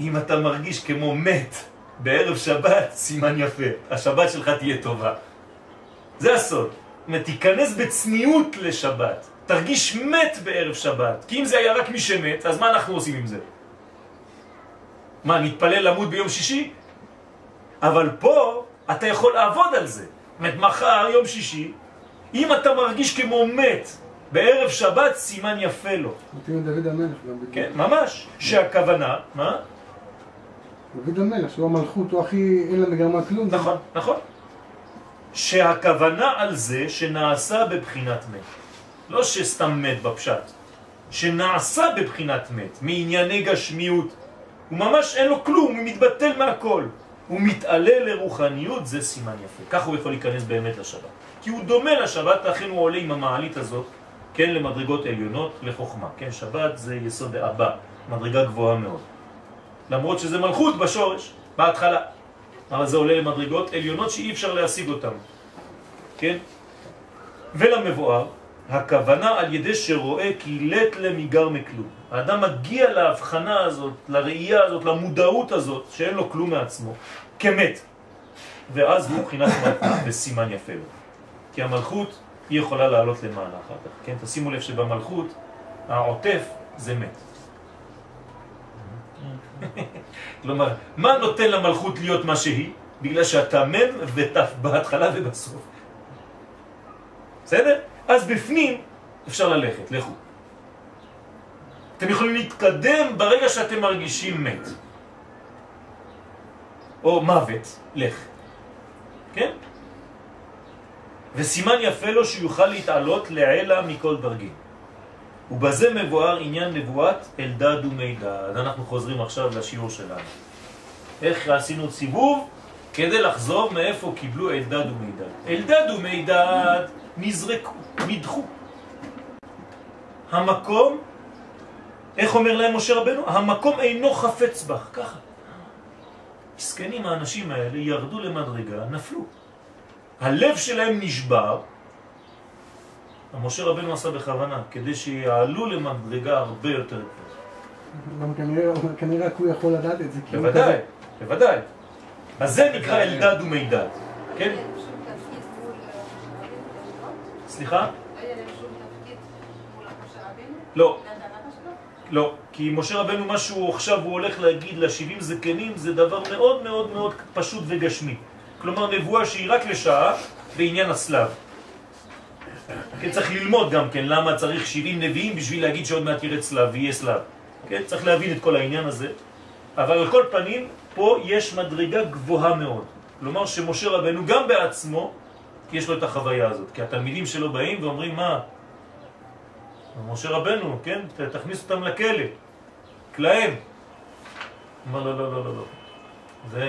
אם אתה מרגיש כמו מת בערב שבת, סימן יפה. השבת שלך תהיה טובה. זה הסוד. זאת אומרת, תיכנס בצניעות לשבת. תרגיש מת בערב שבת. כי אם זה היה רק מי שמת, אז מה אנחנו עושים עם זה? מה, נתפלל למות ביום שישי? אבל פה אתה יכול לעבוד על זה. זאת אומרת, מחר, יום שישי, אם אתה מרגיש כמו מת בערב שבת, סימן יפה לו. מתאים לדוד המלך גם. כן, ממש. שהכוונה, מה? דוד המלך, שהוא המלכות, הוא הכי, אין לה מגרמה כלום. נכון, נכון. שהכוונה על זה שנעשה בבחינת מת. לא שסתם מת בפשט. שנעשה בבחינת מת, מענייני גשמיות. הוא ממש אין לו כלום, הוא מתבטל מהכל. הוא מתעלה לרוחניות, זה סימן יפה. ככה הוא יכול להיכנס באמת לשבת. כי הוא דומה לשבת, לכן הוא עולה עם המעלית הזאת, כן, למדרגות עליונות, לחוכמה. כן, שבת זה יסוד הבא, מדרגה גבוהה מאוד. למרות שזה מלכות בשורש, בהתחלה. אבל זה עולה למדרגות עליונות שאי אפשר להשיג אותן. כן? ולמבואר, הכוונה על ידי שרואה כי לט למיגר מכלום. האדם מגיע להבחנה הזאת, לראייה הזאת, למודעות הזאת, שאין לו כלום מעצמו, כמת. ואז הוא בחינת מלכות *coughs* בסימן יפה לו. כי המלכות היא יכולה לעלות למעלה אחר כך. כן? תשימו לב שבמלכות העוטף זה מת. *laughs* כלומר, מה נותן למלכות להיות מה שהיא? בגלל שאתה מם ותף בהתחלה ובסוף. בסדר? אז בפנים אפשר ללכת, לכו. אתם יכולים להתקדם ברגע שאתם מרגישים מת. או מוות, לך. כן? וסימן יפה לו שיוכל להתעלות לעלה מכל דרגים. ובזה מבואר עניין נבואת אלדד ומידד. אנחנו חוזרים עכשיו לשיעור שלנו. איך עשינו סיבוב? כדי לחזור מאיפה קיבלו אלדד ומידד. אלדד ומידד נזרקו, נדחו. המקום, איך אומר להם משה רבנו? המקום אינו חפץ בך, ככה. מסכנים האנשים האלה ירדו למדרגה, נפלו. הלב שלהם נשבר, משה רבנו עשה בכוונה, כדי שיעלו למדרגה הרבה יותר גבוהה. גם כנראה, כנראה רק הוא יכול לדעת את זה. בוודאי. בוודאי. אז זה נקרא אלדד ומידד, כן? בנבואות? סליחה? לא. לא, כי משה רבנו מה שהוא עכשיו הוא הולך להגיד לשבעים זקנים זה דבר מאוד מאוד מאוד פשוט וגשמי. כלומר נבואה שהיא רק לשעה בעניין הסלב. כן, צריך ללמוד גם כן למה צריך 70 נביאים בשביל להגיד שעוד מעט ירד סלב ויהיה סלב. כן, צריך להבין את כל העניין הזה. אבל על כל פנים, פה יש מדרגה גבוהה מאוד. כלומר שמשה רבנו גם בעצמו יש לו את החוויה הזאת. כי התלמידים שלו באים ואומרים מה? משה רבנו, כן? תכניס אותם לכלא, כלהם. אמר לא, לא, לא, לא, לא. זה,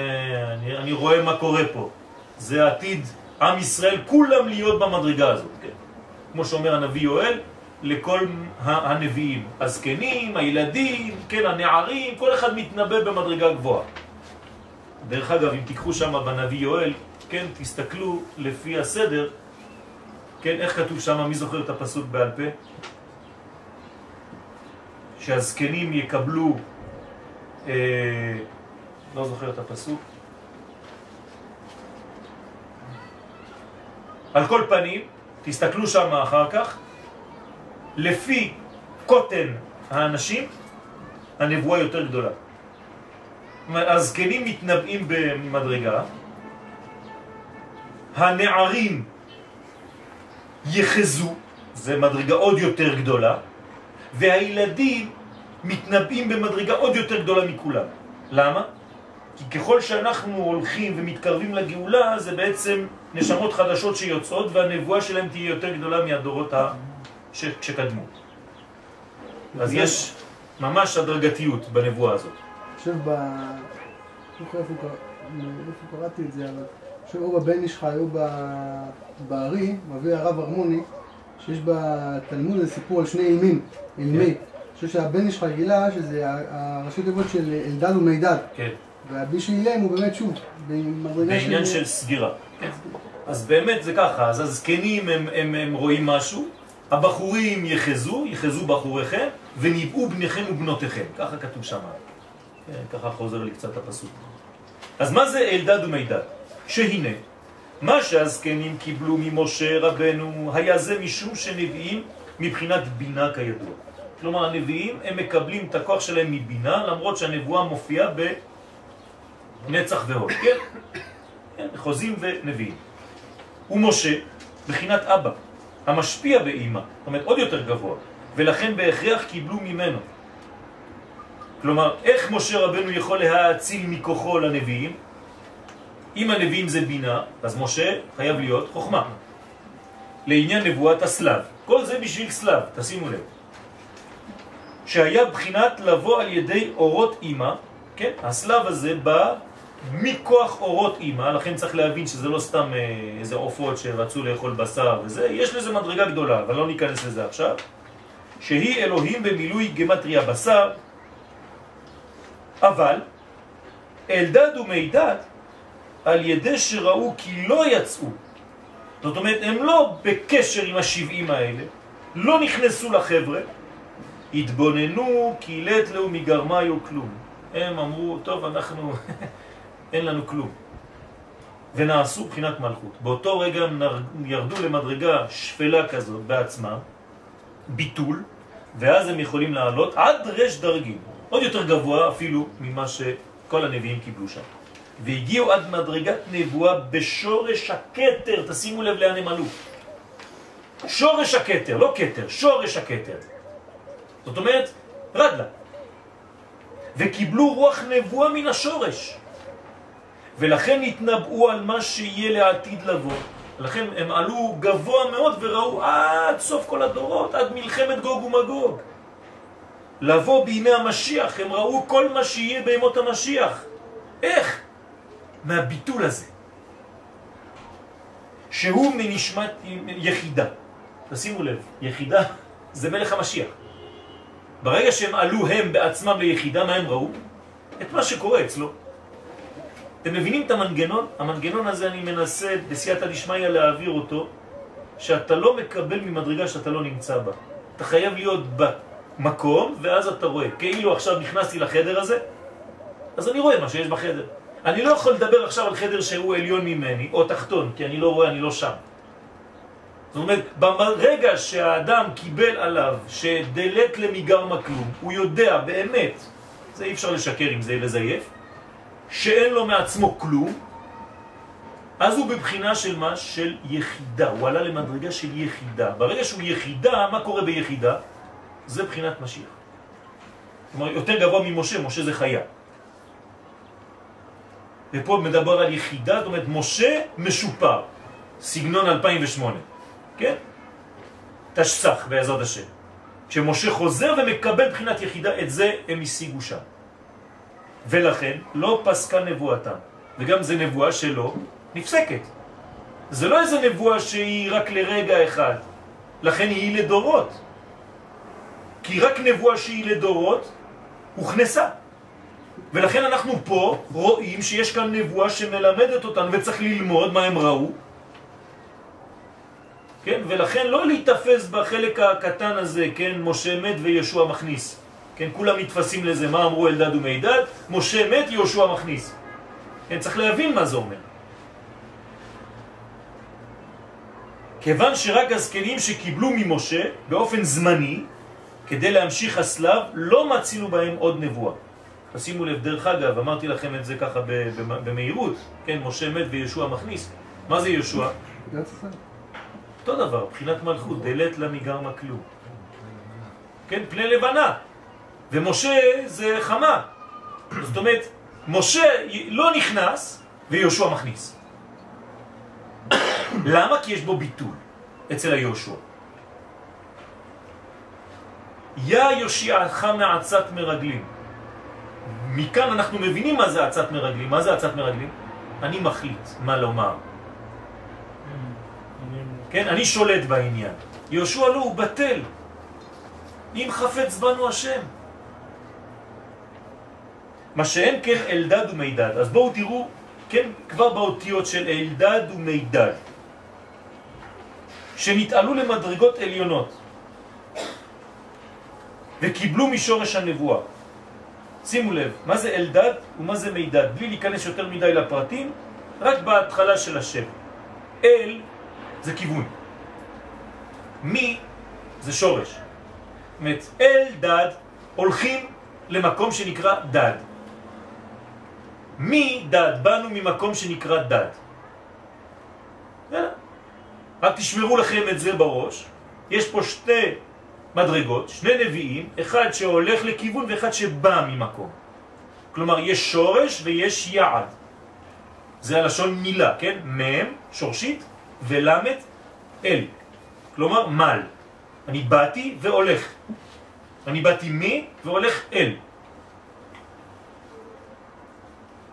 אני, אני רואה מה קורה פה. זה עתיד עם ישראל כולם להיות במדרגה הזאת, כן? כמו שאומר הנביא יואל, לכל הנביאים, הזקנים, הילדים, כן, הנערים, כל אחד מתנבא במדרגה גבוהה. דרך אגב, אם תיקחו שם בנביא יואל, כן, תסתכלו לפי הסדר, כן, איך כתוב שם, מי זוכר את הפסוק בעל פה? שהזקנים יקבלו, אה, לא זוכר את הפסוק. על כל פנים, תסתכלו שם אחר כך, לפי קוטן האנשים, הנבואה יותר גדולה. הזקנים מתנבאים במדרגה, הנערים יחזו, זה מדרגה עוד יותר גדולה, והילדים מתנבאים במדרגה עוד יותר גדולה מכולם. למה? כי ככל שאנחנו הולכים ומתקרבים לגאולה, זה בעצם נשמות חדשות שיוצאות, והנבואה שלהם תהיה יותר גדולה מהדורות. ש... שקדמו. אז יש ממש הדרגתיות בנבואה הזאת. אני ב... לא איפה קרא- איפה קראתי את זה, אבל אני חושב או בבן איש ב- בארי, מביא הרב הרמוני, שיש בתלמוד איזה סיפור על שני אימים, אילמי. אני חושב שהבן איש גילה שזה הראשי תיבות של אלדד ומידד, כן. והבי של אילם הוא באמת שוב, במדרגה בעניין של סגירה. כן. אז באמת זה ככה, אז הזקנים הם, הם, הם רואים משהו, הבחורים יחזו, יחזו בחוריכם, וניבאו בניכם ובנותיכם. ככה כתוב שם. כן, ככה חוזר לי קצת הפסוק. אז מה זה אלדד ומידד? שהנה, מה שהזקנים קיבלו ממשה רבנו היה זה משום שנביאים מבחינת בינה כידוע. כלומר הנביאים הם מקבלים את הכוח שלהם מבינה למרות שהנבואה מופיעה בנצח והוד, כן? כן, חוזים ונביאים. ומשה, בחינת אבא, המשפיע באימא, זאת אומרת עוד יותר גבוה, ולכן בהכרח קיבלו ממנו. כלומר, איך משה רבנו יכול להאציל מכוחו לנביאים? אם הנביאים זה בינה, אז משה חייב להיות חוכמה. לעניין נבואת הסלב. כל זה בשביל סלב, תשימו לב. שהיה בחינת לבוא על ידי אורות אימא, כן? הסלב הזה בא מכוח אורות אימא, לכן צריך להבין שזה לא סתם אה, איזה עופות שרצו לאכול בשר וזה, יש לזה מדרגה גדולה, אבל לא ניכנס לזה עכשיו, שהיא אלוהים במילוי גמטריה בשר, אבל אלדד ומידד על ידי שראו כי לא יצאו, זאת אומרת הם לא בקשר עם השבעים האלה, לא נכנסו לחבר'ה, התבוננו כי לית לו מגרמיו כלום. הם אמרו, טוב, אנחנו, אין לנו כלום. ונעשו בחינת מלכות. באותו רגע ירדו למדרגה שפלה כזאת בעצמם, ביטול, ואז הם יכולים לעלות עד רש דרגים, עוד יותר גבוה אפילו ממה שכל הנביאים קיבלו שם. והגיעו עד מדרגת נבואה בשורש הכתר, תשימו לב לאן הם עלו. שורש הכתר, לא כתר, שורש הכתר. זאת אומרת, רדלה. וקיבלו רוח נבואה מן השורש. ולכן התנבאו על מה שיהיה לעתיד לבוא. לכן הם עלו גבוה מאוד וראו עד סוף כל הדורות, עד מלחמת גוג ומגוג. לבוא בימי המשיח, הם ראו כל מה שיהיה בימות המשיח. איך? מהביטול הזה. שהוא מנשמת יחידה. תשימו לב, יחידה *laughs* זה מלך המשיח. ברגע שהם עלו הם בעצמם ליחידה, מה הם ראו? את מה שקורה אצלו. אתם מבינים את המנגנון? המנגנון הזה אני מנסה בסייעתא דשמיא להעביר אותו, שאתה לא מקבל ממדרגה שאתה לא נמצא בה. אתה חייב להיות במקום, ואז אתה רואה. כאילו עכשיו נכנסתי לחדר הזה, אז אני רואה מה שיש בחדר. אני לא יכול לדבר עכשיו על חדר שהוא עליון ממני, או תחתון, כי אני לא רואה, אני לא שם. זאת אומרת, ברגע שהאדם קיבל עליו שדלת למיגר כלום, הוא יודע באמת, זה אי אפשר לשקר עם זה לזייף, שאין לו מעצמו כלום, אז הוא בבחינה של מה? של יחידה. הוא עלה למדרגה של יחידה. ברגע שהוא יחידה, מה קורה ביחידה? זה בחינת משיח. כלומר, יותר גבוה ממשה, משה זה חיה. ופה מדבר על יחידה, זאת אומרת, משה משופר, סגנון 2008, כן? תשסח בעזרת השם. כשמשה חוזר ומקבל בחינת יחידה, את זה הם השיגו שם. ולכן לא פסקה נבואתם, וגם זה נבואה שלא נפסקת. זה לא איזה נבואה שהיא רק לרגע אחד, לכן היא לדורות. כי רק נבואה שהיא לדורות הוכנסה. ולכן אנחנו פה רואים שיש כאן נבואה שמלמדת אותנו וצריך ללמוד מה הם ראו. כן? ולכן לא להתאפס בחלק הקטן הזה, כן? משה מת וישוע מכניס. כן? כולם מתפסים לזה, מה אמרו אלדד ומידד? משה מת, יהושע מכניס. כן? צריך להבין מה זה אומר. כיוון שרק הזקנים שקיבלו ממשה באופן זמני, כדי להמשיך הסלב, לא מצינו בהם עוד נבואה. תשימו לב, דרך אגב, אמרתי לכם את זה ככה במהירות, כן, משה מת וישוע מכניס. מה זה ישוע? אותו דבר, בחינת מלכות, דלת לה מגרמה כלום. כן, פני לבנה. ומשה זה חמה. זאת אומרת, משה לא נכנס ויהושע מכניס. למה? כי יש בו ביטול אצל היהושע. יא יושיעך מעצת מרגלים. מכאן אנחנו מבינים מה זה עצת מרגלים. מה זה עצת מרגלים? אני מחליט מה לומר. כן, אני שולט בעניין. יהושע לא, הוא בטל. אם חפץ בנו השם. מה שאין כן אלדד ומידד. אז בואו תראו, כן, כבר באותיות של אלדד ומידד, שנתעלו למדרגות עליונות וקיבלו משורש הנבואה. שימו לב, מה זה אלדד ומה זה מידד, בלי להיכנס יותר מדי לפרטים, רק בהתחלה של השם. אל זה כיוון. מי זה שורש. זאת אומרת, אל דד הולכים למקום שנקרא דד. מי דד? באנו ממקום שנקרא דד. רק תשמרו לכם את זה בראש. יש פה שתי מדרגות, שני נביאים, אחד שהולך לכיוון ואחד שבא ממקום. כלומר, יש שורש ויש יעד. זה הלשון מילה, כן? מם, שורשית, ולמד, אל. כלומר, מל. אני באתי והולך. אני באתי מי והולך אל.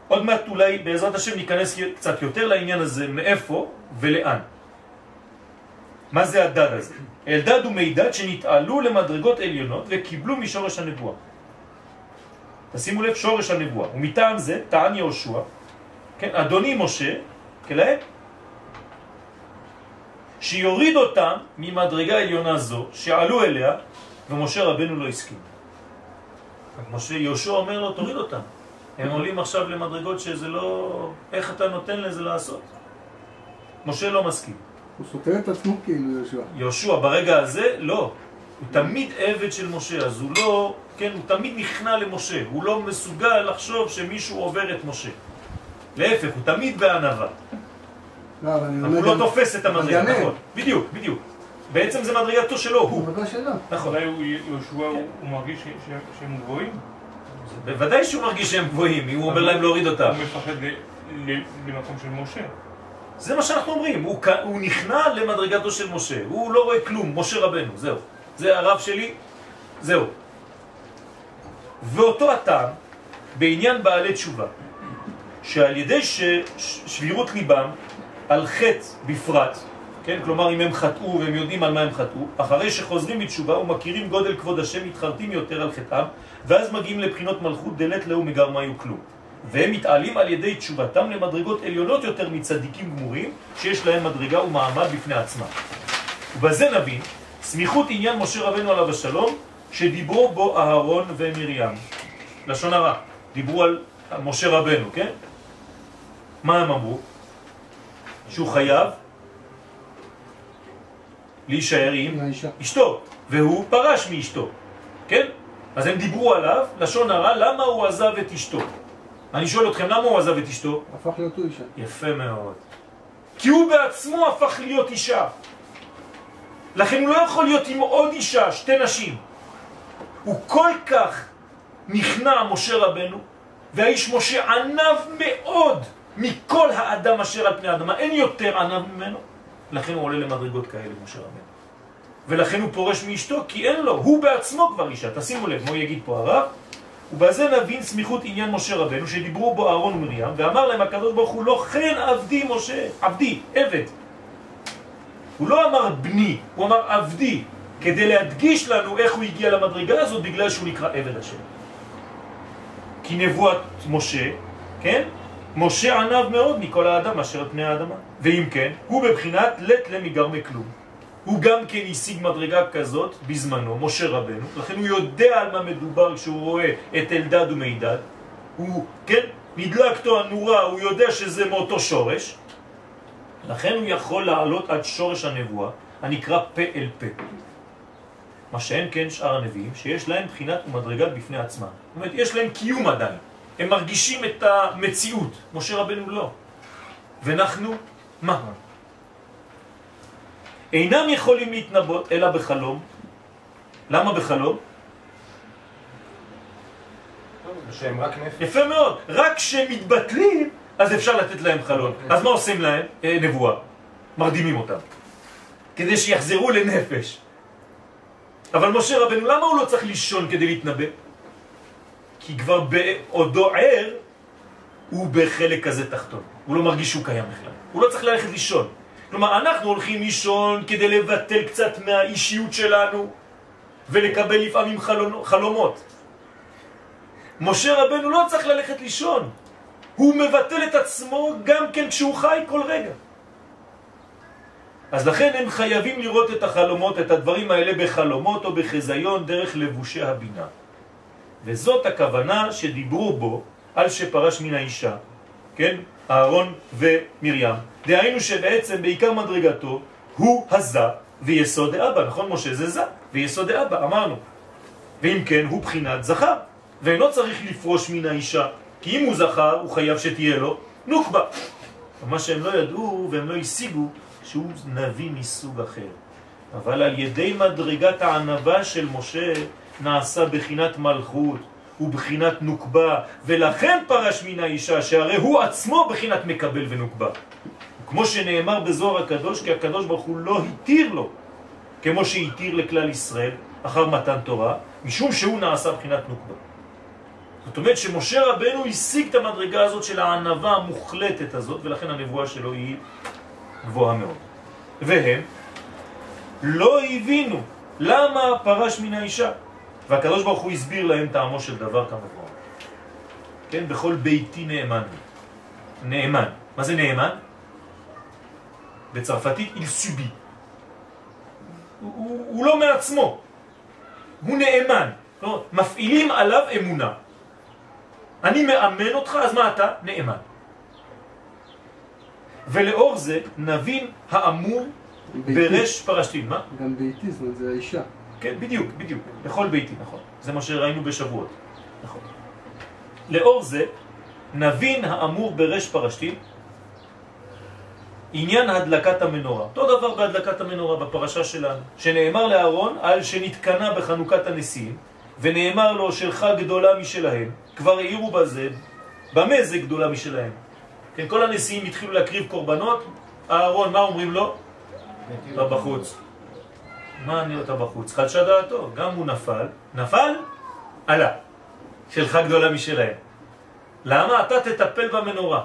עוד מעט אולי בעזרת השם ניכנס קצת יותר לעניין הזה, מאיפה ולאן. מה זה הדד הזה? אלדד ומידד שנתעלו למדרגות עליונות וקיבלו משורש הנבואה. תשימו לב, שורש הנבואה. ומטעם זה טען יהושע, כן, אדוני משה, כלהם, שיוריד אותם ממדרגה עליונה זו, שעלו אליה, ומשה רבנו לא הסכים. משה, יהושע אומר לו, תוריד אותם. הם עולים עכשיו למדרגות שזה לא... איך אתה נותן לזה לעשות? משה לא מסכים. הוא סותר את עצמו כאילו יהושע. יהושע ברגע הזה, לא. הוא תמיד עבד של משה, אז הוא לא, כן, הוא תמיד נכנע למשה, הוא לא מסוגל לחשוב שמישהו עובר את משה. להפך, הוא תמיד בענווה. לא, אבל אני הוא לא גם- תופס את המדרגה. נכון. בדיוק, בדיוק. בעצם זה מדרגתו שלו, הוא. מדרגה שלו. נכון. אולי יהושע הוא מרגיש שהם גבוהים? בוודאי שהוא מרגיש שהם גבוהים, אם הוא אומר להם להוריד אותם. הוא מפחד למקום של משה. זה מה שאנחנו אומרים, הוא, נכנע למדרגתו של משה, הוא לא רואה כלום, משה רבנו, זהו. זה הרב שלי, זהו. ואותו הטעם בעניין בעלי תשובה, שעל ידי ש... ש- שבירות ליבם על חטא בפרט, כן, כלומר אם הם חטאו והם יודעים על מה הם חטאו, אחרי שחוזרים בתשובה ומכירים גודל כבוד השם, מתחרטים יותר על חטאם, ואז מגיעים לבחינות מלכות דלת לאו מגרמיו כלום. והם מתעלים על ידי תשובתם למדרגות עליונות יותר מצדיקים גמורים, שיש להם מדרגה ומעמד בפני עצמם. ובזה נבין סמיכות עניין משה רבנו עליו השלום, שדיברו בו אהרון ומרים. לשון הרע, דיברו על משה רבנו, כן? מה הם אמרו? שהוא חייב להישאר עם האישה. אשתו, והוא פרש מאשתו, כן? אז הם דיברו עליו, לשון הרע, למה הוא עזב את אשתו? אני שואל אתכם, למה הוא עזב את אשתו? הפך להיות אישה. יפה מאוד. כי הוא בעצמו הפך להיות אישה. לכן הוא לא יכול להיות עם עוד אישה, שתי נשים. הוא כל כך נכנע משה רבנו, והאיש משה ענב מאוד מכל האדם אשר על פני האדמה. אין יותר ענב ממנו. לכן הוא עולה למדרגות כאלה, משה רבנו. ולכן הוא פורש מאשתו, כי אין לו, הוא בעצמו כבר אישה. תשימו לב, מה יגיד פה הרב? ובזה נבין סמיכות עניין משה רבנו, שדיברו בו אהרון ומרים, ואמר להם הקדוש ברוך הוא, לא כן עבדי משה, עבדי, עבד. הוא לא אמר בני, הוא אמר עבדי, כדי להדגיש לנו איך הוא הגיע למדרגה הזאת, בגלל שהוא נקרא עבד השם. כי נבואת משה, כן? משה ענב מאוד מכל האדם אשר על פני האדמה. ואם כן, הוא בבחינת לט למגרמי כלום. הוא גם כן השיג מדרגה כזאת בזמנו, משה רבנו, לכן הוא יודע על מה מדובר כשהוא רואה את אלדד ומידד. הוא, כן, נדלקתו הנורה, הוא יודע שזה מאותו שורש, לכן הוא יכול לעלות עד שורש הנבואה, הנקרא פה אל פה. מה שאין כן שאר הנביאים, שיש להם בחינת ומדרגה בפני עצמם. זאת אומרת, יש להם קיום עדיין. הם מרגישים את המציאות, משה רבנו לא. ואנחנו, מה? אינם יכולים להתנבות אלא בחלום. למה בחלום? שהם רק נפש. יפה מאוד. רק כשהם מתבטלים, אז אפשר לתת להם חלום. אז מה עושים להם? אה, נבואה. מרדימים אותם. כדי שיחזרו לנפש. אבל משה רבנו, למה הוא לא צריך לישון כדי להתנבא? כי כבר בעודו ער, הוא בחלק כזה תחתון. הוא לא מרגיש שהוא קיים בכלל. הוא לא צריך ללכת לישון. כלומר, אנחנו הולכים לישון כדי לבטל קצת מהאישיות שלנו ולקבל לפעמים חלונו- חלומות. משה רבנו לא צריך ללכת לישון. הוא מבטל את עצמו גם כן כשהוא חי כל רגע. אז לכן הם חייבים לראות את החלומות, את הדברים האלה בחלומות או בחזיון דרך לבושי הבינה. וזאת הכוונה שדיברו בו על שפרש מן האישה, כן? אהרון ומרים. דהיינו שבעצם בעיקר מדרגתו הוא הזה ויסוד האבא, נכון משה? זה זה ויסוד האבא, אמרנו. ואם כן, הוא בחינת זכר, ואינו צריך לפרוש מן האישה, כי אם הוא זכר, הוא חייב שתהיה לו נוקבה. מה שהם לא ידעו והם לא השיגו, שהוא נביא מסוג אחר. אבל על ידי מדרגת הענבה של משה נעשה בחינת מלכות ובחינת נוקבה, ולכן פרש מן האישה, שהרי הוא עצמו בחינת מקבל ונוקבה. כמו שנאמר בזוהר הקדוש, כי הקדוש ברוך הוא לא התיר לו, כמו שהתיר לכלל ישראל אחר מתן תורה, משום שהוא נעשה בחינת נוקבה. זאת אומרת שמשה רבנו השיג את המדרגה הזאת של הענבה המוחלטת הזאת, ולכן הנבואה שלו היא גבוהה מאוד. והם לא הבינו למה פרש מן האישה. והקדוש ברוך הוא הסביר להם טעמו של דבר כמובן. כן, בכל ביתי נאמן. נאמן. מה זה נאמן? בצרפתית subit. הוא, הוא, הוא לא מעצמו, הוא נאמן. כלומר, מפעילים עליו אמונה. אני מאמן אותך, אז מה אתה? נאמן. ולאור זה נבין האמור. ברש פרשתים. מה? גם ביתי, זאת אומרת, זה האישה. כן, בדיוק, בדיוק. בכל ביתי, נכון. זה מה שראינו בשבועות. נכון. לאור זה, נבין האמור ברש פרשתים, עניין הדלקת המנורה. אותו דבר בהדלקת המנורה בפרשה שלנו, שנאמר לאהרון על שנתקנה בחנוכת הנשיאים, ונאמר לו שלך גדולה משלהם, כבר העירו בזה, במה זה גדולה משלהם? כן, כל הנשיאים התחילו להקריב קורבנות, אהרון, מה אומרים לו? בחוץ. מה אני אותה בחוץ? חדשה דעתו, גם הוא נפל, נפל, עלה. שלך גדולה משלהם. למה? אתה תטפל במנורה.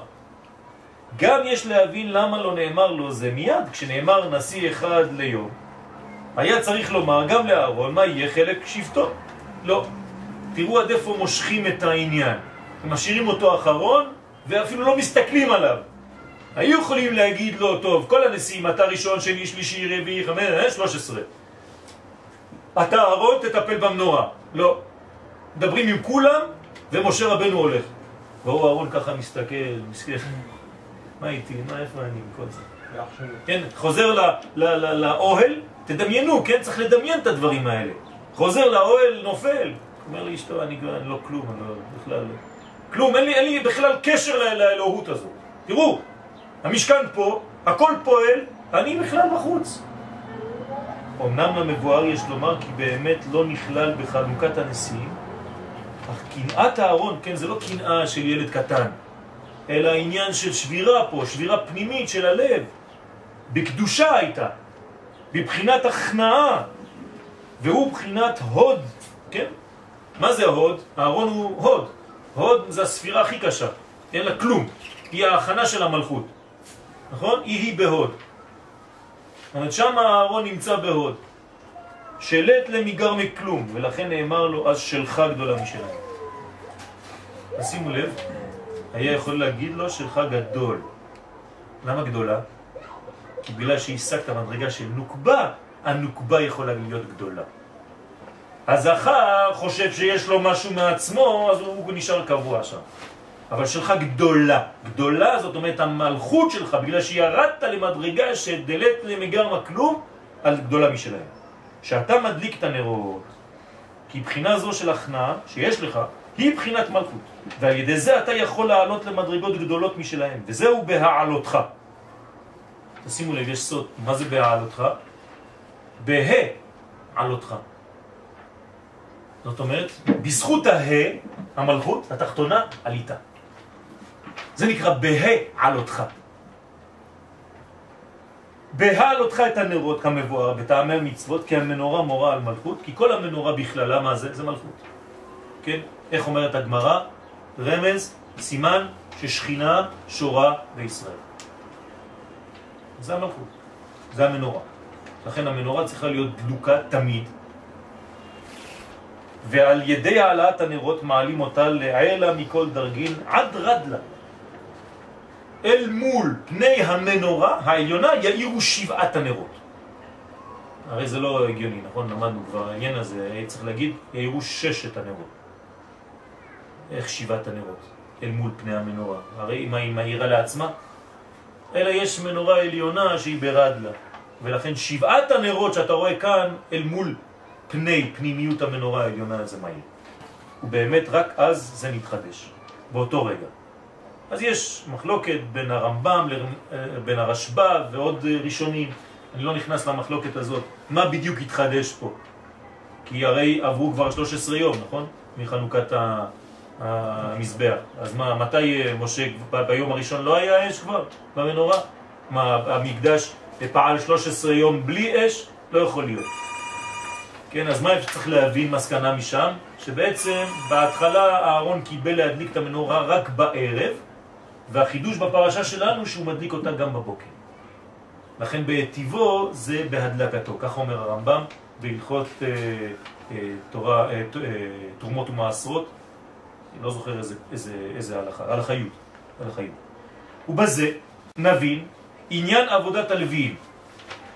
גם יש להבין למה לא נאמר לו זה מיד, כשנאמר נשיא אחד ליום. היה צריך לומר גם לאהרון מה יהיה חלק שבטו. לא. תראו עד איפה מושכים את העניין. משאירים אותו אחרון ואפילו לא מסתכלים עליו. היו יכולים להגיד לו, טוב, כל הנשיאים, אתה ראשון, שני, שלישי, רביעי, חמש, אה, שלוש עשרה. אתה אהרון, תטפל במנורה. לא. מדברים עם כולם, ומשה רבנו הולך. והוא אהרון ככה מסתכל, מסתכל. מה איתי? מה, איפה אני כל זה? כן, חוזר לאוהל, תדמיינו, כן? צריך לדמיין את הדברים האלה. חוזר לאוהל, נופל. אומר לי אשתו, אני, אני לא כלום, אני לא, בכלל לא. כלום, אין לי, אין לי בכלל קשר לאלוהות הזו. תראו, המשכן פה, הכל פועל, אני בכלל בחוץ. אמנם למבואר יש לומר כי באמת לא נכלל בחנוכת הנשיאים, אך קנאת הארון, כן, זה לא קנאה של ילד קטן, אלא עניין של שבירה פה, שבירה פנימית של הלב. בקדושה הייתה, בבחינת הכנעה, והוא בחינת הוד, כן? מה זה הוד? הארון הוא הוד. הוד זה הספירה הכי קשה, אין לה כלום. היא ההכנה של המלכות, נכון? היא היא בהוד. זאת אומרת, שם הארון נמצא בהוד. שלט למיגר מכלום, ולכן נאמר לו, אז שלך גדולה משלנו. אז שימו לב, היה יכול להגיד לו, שלך גדול. למה גדולה? כי בגלל שהשגת מדרגה של נוקבה, הנוקבה יכולה להיות גדולה. הזכר חושב שיש לו משהו מעצמו, אז הוא נשאר קבוע שם. אבל שלך גדולה. גדולה זאת אומרת המלכות שלך, בגלל שירדת למדרגה שדלת למגר מכלום, על גדולה משלהם. שאתה מדליק את הנרות, כי בחינה זו של הכנעה שיש לך, היא בחינת מלכות. ועל ידי זה אתה יכול לעלות למדרגות גדולות משלהם, וזהו בהעלותך. תשימו לב, יש סוד. מה זה בהעלותך? בהעלותך. זאת אומרת, בזכות הה, המלכות, התחתונה, עליתה. זה נקרא בהעלותך. בהעלותך את הנרות כמבואר בטעמי מצוות, כי המנורה מורה על מלכות, כי כל המנורה בכללה, מה זה? זה מלכות. כן? איך אומרת הגמרא? רמז, סימן ששכינה שורה בישראל. זה המלכות, זה המנורה. לכן המנורה צריכה להיות דלוקה תמיד, ועל ידי העלאת הנרות מעלים אותה לעלה מכל דרגין עד רדלה. אל מול פני המנורה העליונה יאירו שבעת הנרות. הרי זה לא הגיוני, נכון? למדנו כבר העניין הזה, צריך להגיד, יאירו ששת הנרות. איך שבעת הנרות? אל מול פני המנורה. הרי מה היא מאירה לעצמה? אלא יש מנורה עליונה שהיא ברדלה. ולכן שבעת הנרות שאתה רואה כאן אל מול פני פנימיות המנורה העליונה זה מהיר. ובאמת רק אז זה מתחדש, באותו רגע. אז יש מחלוקת בין הרמב"ם, בין הרשב"א ועוד ראשונים. אני לא נכנס למחלוקת הזאת. מה בדיוק התחדש פה? כי הרי עברו כבר 13 יום, נכון? מחנוכת המזבח. אז מה, מתי משה, ביום הראשון לא היה אש כבר במנורה? מה, המקדש פעל 13 יום בלי אש? לא יכול להיות. כן, אז מה צריך להבין מסקנה משם? שבעצם בהתחלה הארון קיבל להדליק את המנורה רק בערב, והחידוש בפרשה שלנו שהוא מדליק אותה גם בבוקר. לכן בעטיבו זה בהדלקתו, כך אומר הרמב"ם בהלכות אה, אה, תורה, אה, אה, תרומות ומעשרות, אני לא זוכר איזה, איזה, איזה הלכה, הלכיות, הלכיות. ובזה נבין עניין עבודת הלוויים,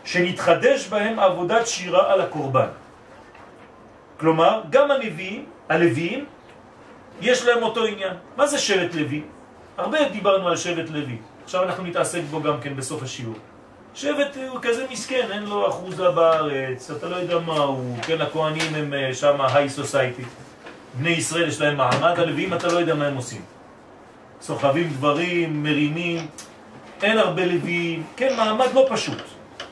שנתחדש בהם עבודת שירה על הקורבן. כלומר, גם הנביאים, הלוויים, יש להם אותו עניין. מה זה שבט לוי? הרבה דיברנו על שבט לוי. עכשיו אנחנו נתעסק בו גם כן בסוף השיעור. שבט הוא כזה מסכן, אין לו אחוזה בארץ, אתה לא יודע מה הוא, כן, הכהנים הם אה, שם היי סוסייטי. בני ישראל יש להם מעמד, הלוויים אתה לא יודע מה הם עושים. סוחבים דברים, מרימים, אין הרבה לוויים, כן, מעמד לא פשוט.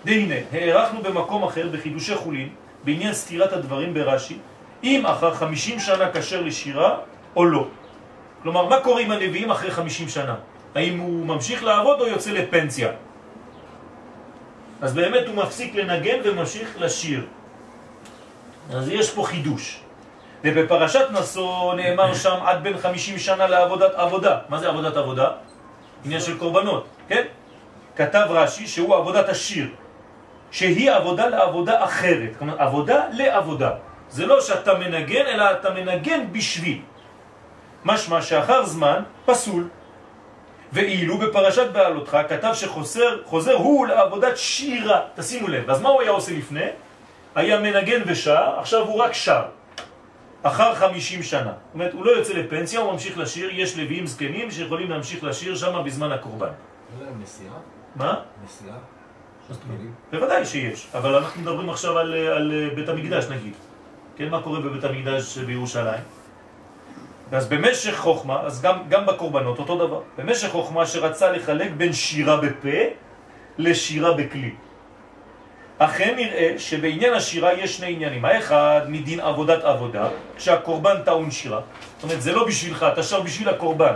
והנה, הערכנו במקום אחר בחידושי חולין, בעניין סתירת הדברים ברש"י, אם אחר 50 שנה כשר לשירה או לא. כלומר, מה קורה עם הנביאים אחרי 50 שנה? האם הוא ממשיך לעבוד או יוצא לפנסיה? אז באמת הוא מפסיק לנגן וממשיך לשיר. אז יש פה חידוש. ובפרשת נשוא נאמר שם עד בין 50 שנה לעבודת עבודה. מה זה עבודת עבודה? עניין של קורבנות, כן? כתב רש"י שהוא עבודת השיר, שהיא עבודה לעבודה אחרת, כלומר עבודה לעבודה. זה לא שאתה מנגן, אלא אתה מנגן בשביל. משמע שאחר זמן פסול. ואילו בפרשת בעלותך כתב שחוזר חוזר הוא לעבודת שירה, תשימו לב. אז מה הוא היה עושה לפני? היה מנגן ושר, עכשיו הוא רק שר. אחר חמישים שנה. זאת אומרת, הוא לא יוצא לפנסיה, הוא ממשיך לשיר, יש לוויים זקנים שיכולים להמשיך לשיר שם בזמן הקורבן. אין להם נסיעה? מה? נסיעה? בוודאי שיש, אבל אנחנו מדברים עכשיו על, על בית המקדש נגיד. כן, מה קורה בבית המקדש בירושלים? אז במשך חוכמה, אז גם, גם בקורבנות אותו דבר, במשך חוכמה שרצה לחלק בין שירה בפה לשירה בכלי. אכן נראה שבעניין השירה יש שני עניינים. האחד, מדין עבודת עבודה, כשהקורבן טעון שירה. זאת אומרת, זה לא בשבילך, אתה שר בשביל הקורבן.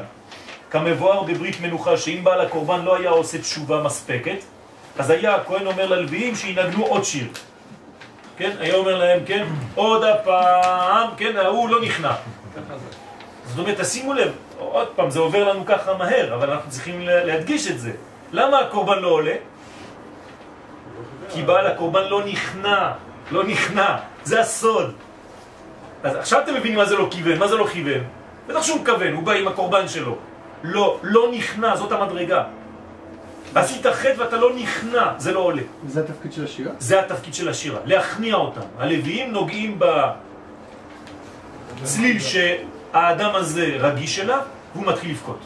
כמבואר בברית מנוחה, שאם בעל הקורבן לא היה עושה תשובה מספקת, אז היה הכהן אומר ללוויים שינגנו עוד שיר. כן? היה אומר להם, כן? עוד הפעם, כן? ההוא לא נכנע. זאת אומרת, תשימו לב, עוד פעם, זה עובר לנו ככה מהר, אבל אנחנו צריכים להדגיש את זה. למה הקורבן לא עולה? כי בעל הקורבן לא נכנע, לא נכנע, זה הסוד. אז עכשיו אתם מבינים מה זה לא כיוון, מה זה לא כיוון? בטח שהוא מכוון, הוא בא עם הקורבן שלו. לא, לא נכנע, זאת המדרגה. עשית חטא ואתה לא נכנע, זה לא עולה. וזה התפקיד של השירה? זה התפקיד של השירה, להכניע אותם. הלוויים נוגעים בצליל שהאדם הזה רגיש אליו, והוא מתחיל לבכות.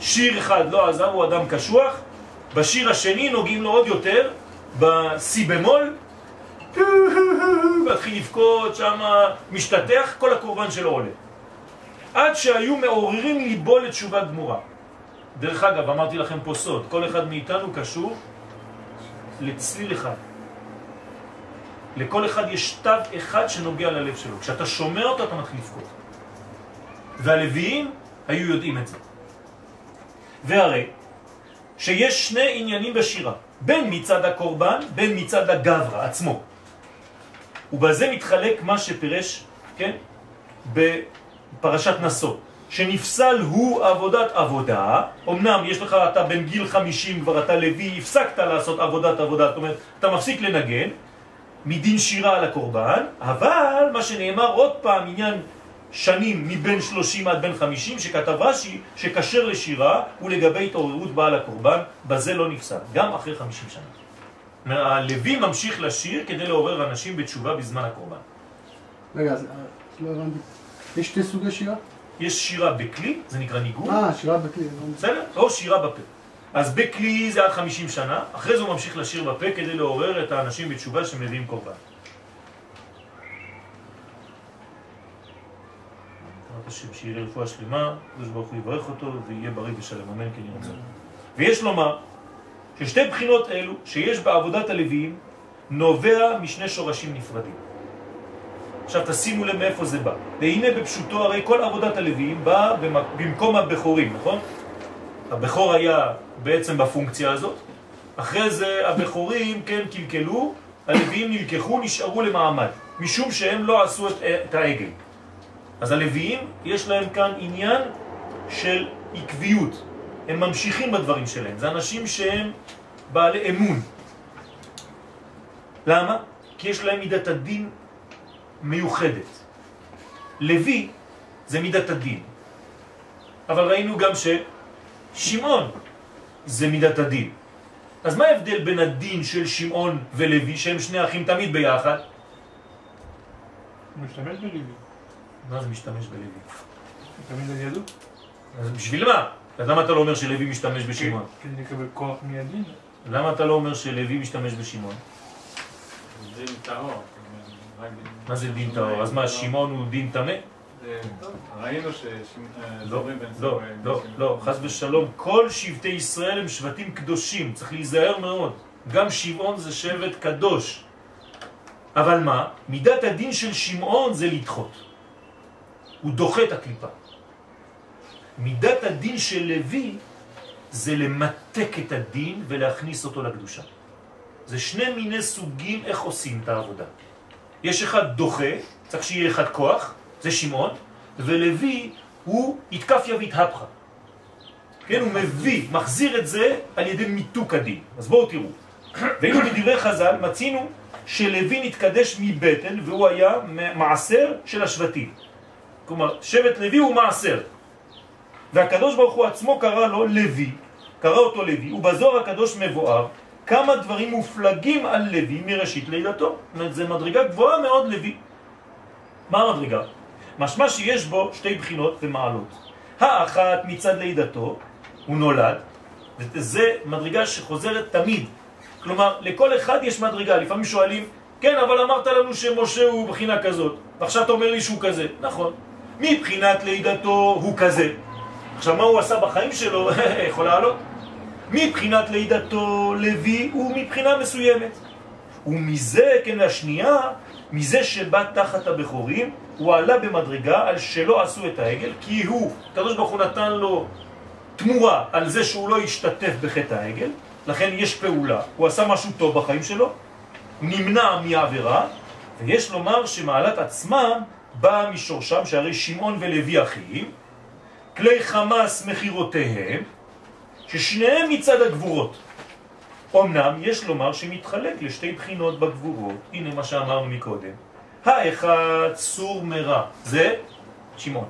שיר אחד לא עזר, הוא אדם קשוח, בשיר השני נוגעים לו עוד יותר, בסי במול, *laughs* מתחיל לבכות, שם משתתח, כל הקורבן שלו עולה. עד שהיו מעוררים ליבו לתשובה גמורה. דרך אגב, אמרתי לכם פה סוד, כל אחד מאיתנו קשור לצליל אחד. לכל אחד יש תו אחד שנוגע ללב שלו. כשאתה שומע אותו אתה מתחיל לבכות. והלוויים היו יודעים את זה. והרי שיש שני עניינים בשירה, בין מצד הקורבן, בין מצד הגברה עצמו. ובזה מתחלק מה שפירש, כן, בפרשת נשוא, שנפסל הוא עבודת עבודה, אמנם יש לך, אתה בן גיל 50 כבר, אתה לוי, הפסקת לעשות עבודת עבודה, זאת אומרת, אתה מפסיק לנגן, מדין שירה על הקורבן, אבל מה שנאמר עוד פעם, עניין שנים מבין 30 עד בין 50, שכתב רש"י שקשר לשירה ולגבי התעוררות בעל הקורבן, בזה לא נפסל, גם אחרי 50 שנה. הלוי ממשיך לשיר כדי לעורר אנשים בתשובה בזמן הקורבן. רגע, אז אה, לא הבנתי. יש שתי סוגי שירה? יש שירה בכלי, זה נקרא ניגון, אה, שירה בכלי. הבנתי. בסדר? או שירה בפה. אז בכלי זה עד 50 שנה, אחרי זה הוא ממשיך לשיר בפה כדי לעורר את האנשים בתשובה שמביאים קורבן. השם, שיהיה רפואה שלמה, הקדוש ברוך הוא יברך אותו ויהיה בריא ושלם, אמן כן ירצה. ויש לומר ששתי בחינות אלו שיש בעבודת הלוויים נובע משני שורשים נפרדים. עכשיו תשימו לב מאיפה זה בא. והנה בפשוטו הרי כל עבודת הלוויים באה במק- במקום הבכורים, נכון? הבכור היה בעצם בפונקציה הזאת, אחרי זה הבכורים כן קלקלו, הלוויים נלקחו, נשארו למעמד, משום שהם לא עשו את, את העגל. אז הלוויים יש להם כאן עניין של עקביות, הם ממשיכים בדברים שלהם, זה אנשים שהם בעלי אמון. למה? כי יש להם מידת הדין מיוחדת. לוי זה מידת הדין. אבל ראינו גם ששמעון זה מידת הדין. אז מה ההבדל בין הדין של שמעון ולוי, שהם שני אחים תמיד ביחד? הוא משתמש בליבי. מה זה משתמש בלוי? תמיד על ידו. אז בשביל מה? אז למה אתה לא אומר שלוי משתמש בשמעון? כדי לקבל כוח מידין. למה אתה לא אומר שלוי משתמש בשמעון? דין טהור. מה זה דין טהור? אז מה, שמעון הוא דין טמא? זה- ראינו לא, שזורים בין לא, זורים. לא, לא, חס ושלום, כל שבטי ישראל הם שבטים קדושים, צריך להיזהר מאוד. גם שמעון זה שבט קדוש. אבל מה? מידת הדין של שמעון זה לדחות. הוא דוחה את הקליפה. מידת הדין של לוי זה למתק את הדין ולהכניס אותו לקדושה. זה שני מיני סוגים איך עושים את העבודה. יש אחד דוחה, צריך שיהיה אחד כוח, זה שמעון, ולוי הוא התקפיה והתהפכה. כן, הוא מביא, מחזיר את זה על ידי מיתוק הדין. אז בואו תראו. *clears throat* ואילו בדברי חז"ל מצינו שלוי נתקדש מבטן והוא היה מעשר של השבטים. כלומר, שבט לוי הוא מעשר. והקדוש ברוך הוא עצמו קרא לו לוי, קרא אותו לוי, ובזוהר הקדוש מבואר כמה דברים מופלגים על לוי מראשית לידתו. זאת אומרת, זה מדרגה גבוהה מאוד לוי. מה המדרגה? משמע שיש בו שתי בחינות ומעלות. האחת מצד לידתו, הוא נולד, וזה מדרגה שחוזרת תמיד. כלומר, לכל אחד יש מדרגה. לפעמים שואלים, כן, אבל אמרת לנו שמשה הוא בחינה כזאת, ועכשיו אתה אומר לי שהוא כזה. נכון. מבחינת לידתו הוא כזה. עכשיו, מה הוא עשה בחיים שלו? *laughs* יכול לעלות. מבחינת לידתו לוי הוא מבחינה מסוימת. ומזה, כן, השנייה, מזה שבא תחת הבכורים, הוא עלה במדרגה על שלא עשו את העגל, כי הוא, הקדוש ברוך הוא נתן לו תמורה על זה שהוא לא השתתף בחטא העגל, לכן יש פעולה, הוא עשה משהו טוב בחיים שלו, נמנע מהעבירה, ויש לומר שמעלת עצמם באה משורשם, שהרי שמעון ולוי אחים, כלי חמאס מחירותיהם, ששניהם מצד הגבורות. אמנם יש לומר שמתחלק לשתי בחינות בגבורות, הנה מה שאמרנו מקודם. האחד סור מרע, זה שמעון.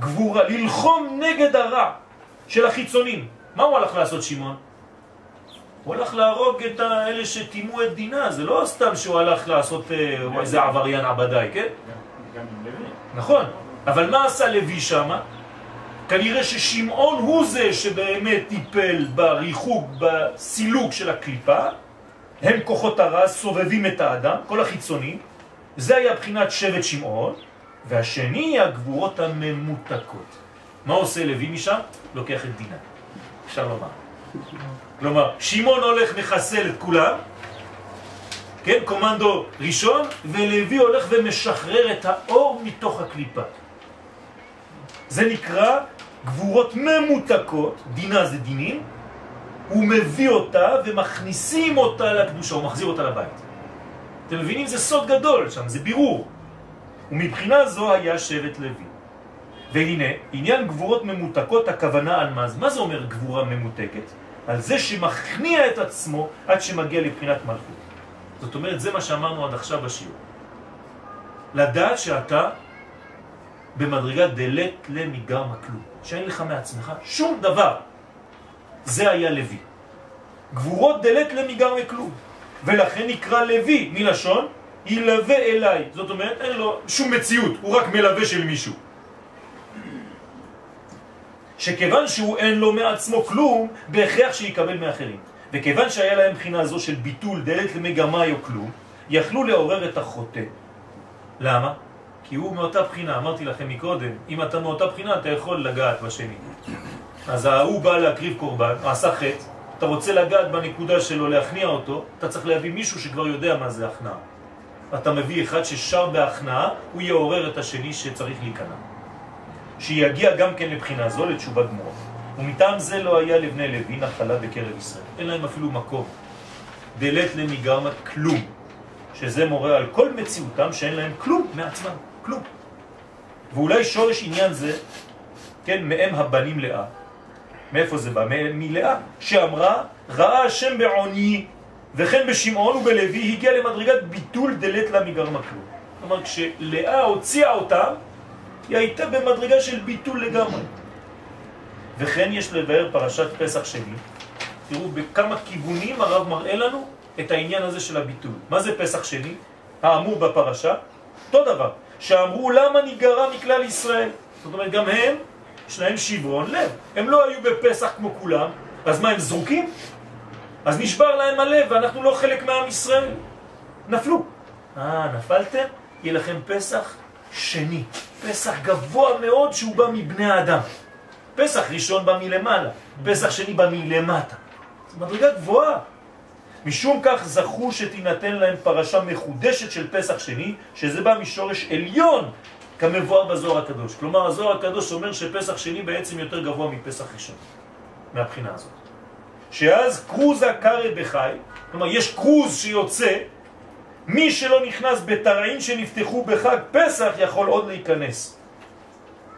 גבורה, ללחום נגד הרע של החיצונים. מה הוא הלך לעשות שמעון? הוא הלך להרוג את האלה שטימו את דינה, זה לא סתם שהוא הלך לעשות אה, איזה עבריין עבדי, כן? גם עם לוי. נכון, אבל מה עשה לוי שמה? כנראה ששמעון הוא זה שבאמת טיפל בריחוק, בסילוק של הקליפה, הם כוחות הרע, סובבים את האדם, כל החיצונים, זה היה בחינת שבט שמעון, והשני הגבורות הממותקות. מה עושה לוי משם? לוקח את דינה, אפשר לומר. כלומר, שמעון הולך מחסל את כולם, כן, קומנדו ראשון, ולוי הולך ומשחרר את האור מתוך הקליפה. זה נקרא גבורות ממותקות, דינה זה דינים, הוא מביא אותה ומכניסים אותה לקדושה, הוא מחזיר אותה לבית. אתם מבינים? זה סוד גדול שם, זה בירור. ומבחינה זו היה שבט לוי. והנה, עניין גבורות ממותקות, הכוונה על מה? מה זה אומר גבורה ממותקת? על זה שמכניע את עצמו עד שמגיע לבחינת מלכות. זאת אומרת, זה מה שאמרנו עד עכשיו בשיעור. לדעת שאתה במדרגה דלת למיגר מכלום, שאין לך מעצמך שום דבר. זה היה לוי. גבורות דלת למיגר מכלום. ולכן נקרא לוי מלשון ילווה אליי. זאת אומרת, אין לו שום מציאות, הוא רק מלווה של מישהו. שכיוון שהוא אין לו מעצמו כלום, בהכרח שיקבל מאחרים. וכיוון שהיה להם בחינה זו של ביטול דלת למגמה או כלום, יכלו לעורר את החוטא. למה? כי הוא מאותה בחינה, אמרתי לכם מקודם, אם אתה מאותה בחינה אתה יכול לגעת בשני. אז ההוא בא להקריב קורבן, עשה חטא, אתה רוצה לגעת בנקודה שלו, להכניע אותו, אתה צריך להביא מישהו שכבר יודע מה זה הכנעה. אתה מביא אחד ששר בהכנעה, הוא יעורר את השני שצריך להיכנע. שיגיע גם כן לבחינה זו, לתשובה גמורה. ומטעם זה לא היה לבני לוי נחלה בקרב ישראל. אין להם אפילו מקום. דלת למיגרמה כלום. שזה מורה על כל מציאותם שאין להם כלום מעצמם, כלום. ואולי שורש עניין זה, כן, מהם הבנים לאה. מאיפה זה בא? מלאה, שאמרה, ראה השם בעוני, וכן בשמעון ובלוי הגיע למדרגת ביטול דלת לה מגרמה כלום. כלומר, כשלאה הוציאה אותה, היא הייתה במדרגה של ביטול לגמרי. וכן יש לבאר פרשת פסח שני. תראו בכמה כיוונים הרב מראה לנו את העניין הזה של הביטול. מה זה פסח שני? האמור בפרשה, אותו דבר, שאמרו למה נגרע מכלל ישראל. זאת אומרת, גם הם, יש להם שברון לב. הם לא היו בפסח כמו כולם, אז מה, הם זרוקים? אז נשבר להם הלב ואנחנו לא חלק מעם ישראל. נפלו. אה, נפלתם? יהיה לכם פסח שני. פסח גבוה מאוד שהוא בא מבני האדם. פסח ראשון בא מלמעלה, פסח שני בא מלמטה. זו מדרגה גבוהה. משום כך זכו שתינתן להם פרשה מחודשת של פסח שני, שזה בא משורש עליון, כמבואר בזוהר הקדוש. כלומר, הזוהר הקדוש אומר שפסח שני בעצם יותר גבוה מפסח ראשון, מהבחינה הזאת. שאז קרוזה קרא בחי, כלומר, יש קרוז שיוצא, מי שלא נכנס בתרעים שנפתחו בחג פסח יכול עוד להיכנס.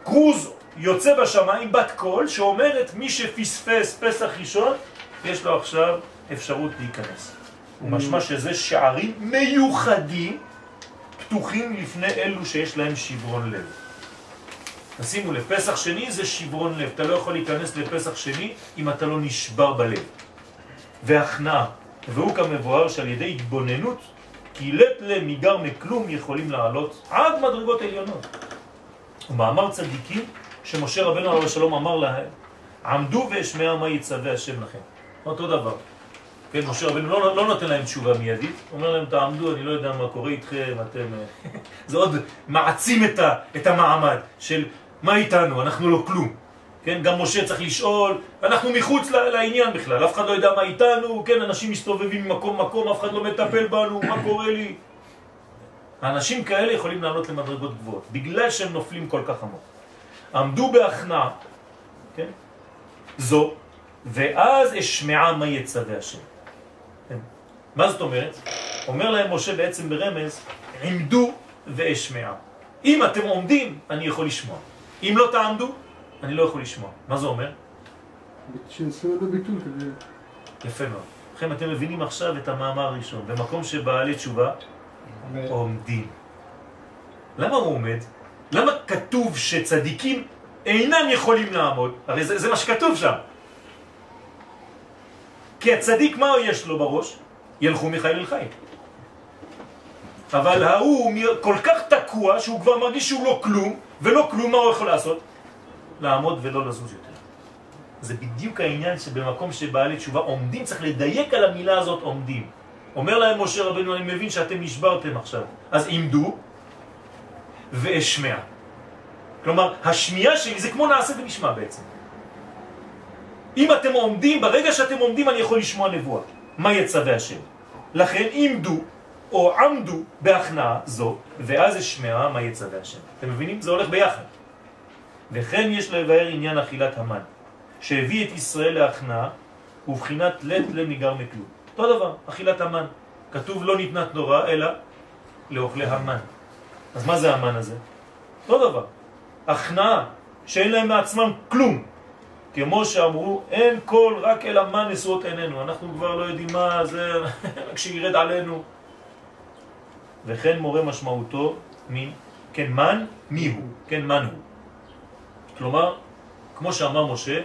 קרוז יוצא בשמיים בת קול שאומרת מי שפספס פסח ראשון יש לו עכשיו אפשרות להיכנס. הוא משמע שזה שערים מיוחדים פתוחים לפני אלו שיש להם שברון לב. תשימו לב, פסח שני זה שברון לב. אתה לא יכול להיכנס לפסח שני אם אתה לא נשבר בלב. והכנעה, והוא כמבואר שעל ידי התבוננות, כי לט למיגר מכלום יכולים לעלות עד מדרגות עליונות. ומאמר צדיקים שמשה רבנו עליו השלום אמר להם, עמדו ואשמע מה יצווה השם לכם. אותו דבר. כן, משה רבנו לא, לא נותן להם תשובה מיידית, אומר להם תעמדו, אני לא יודע מה קורה איתכם, אתם... אה, *laughs* זה עוד מעצים את, ה, את המעמד של מה איתנו, אנחנו לא כלום. כן, גם משה צריך לשאול, אנחנו מחוץ לעניין בכלל, אף אחד לא יודע מה איתנו, כן, אנשים מסתובבים ממקום מקום, אף אחד לא מטפל בנו, מה קורה לי? האנשים כאלה יכולים לעלות למדרגות גבוהות, בגלל שהם נופלים כל כך עמוק. עמדו בהכנעה, כן? זו, ואז אשמעה מה יצווה השם. מה זאת אומרת? אומר להם משה בעצם ברמז, עמדו ואשמעה. אם אתם עומדים, אני יכול לשמוע. אם לא תעמדו, אני לא יכול לשמוע. מה זה אומר? שינסו לו ביטול כזה. יפה מאוד. לכם אתם מבינים עכשיו את המאמר הראשון. במקום שבעלי תשובה עומדים. למה הוא עומד? למה כתוב שצדיקים אינם יכולים לעמוד? הרי זה, זה מה שכתוב שם. כי הצדיק, מה יש לו בראש? ילכו מחיל אל חיים. אבל ההוא כל כך תקוע שהוא כבר מרגיש שהוא לא כלום, ולא כלום, מה הוא יכול לעשות? לעמוד ולא לזוז יותר. זה בדיוק העניין שבמקום שבעלי תשובה עומדים, צריך לדייק על המילה הזאת עומדים. אומר להם משה רבנו, אני מבין שאתם נשברתם עכשיו. אז עמדו ואשמע. כלומר, השמיעה שלי זה כמו נעשה ונשמע בעצם. אם אתם עומדים, ברגע שאתם עומדים אני יכול לשמוע נבואה. מה יצווה השם? לכן עמדו או עמדו בהכנעה זו, ואז אשמע מה יצווה השם. אתם מבינים? זה הולך ביחד. וכן יש לבאר עניין אכילת המן, שהביא את ישראל להכנעה, ובחינת לט לניגר מכלום. אותו דבר, אכילת המן. כתוב לא ניתנה תנורה, אלא לאוכלי המן. אז מה זה המן הזה? אותו דבר. הכנעה, שאין להם מעצמם כלום. כמו שאמרו, אין כל רק אל המן נשואות עינינו. אנחנו כבר לא יודעים מה זה, *laughs* רק שירד עלינו. וכן מורה משמעותו מין, כן, מן, מי הוא? כן, מן הוא. כלומר, כמו שאמר משה,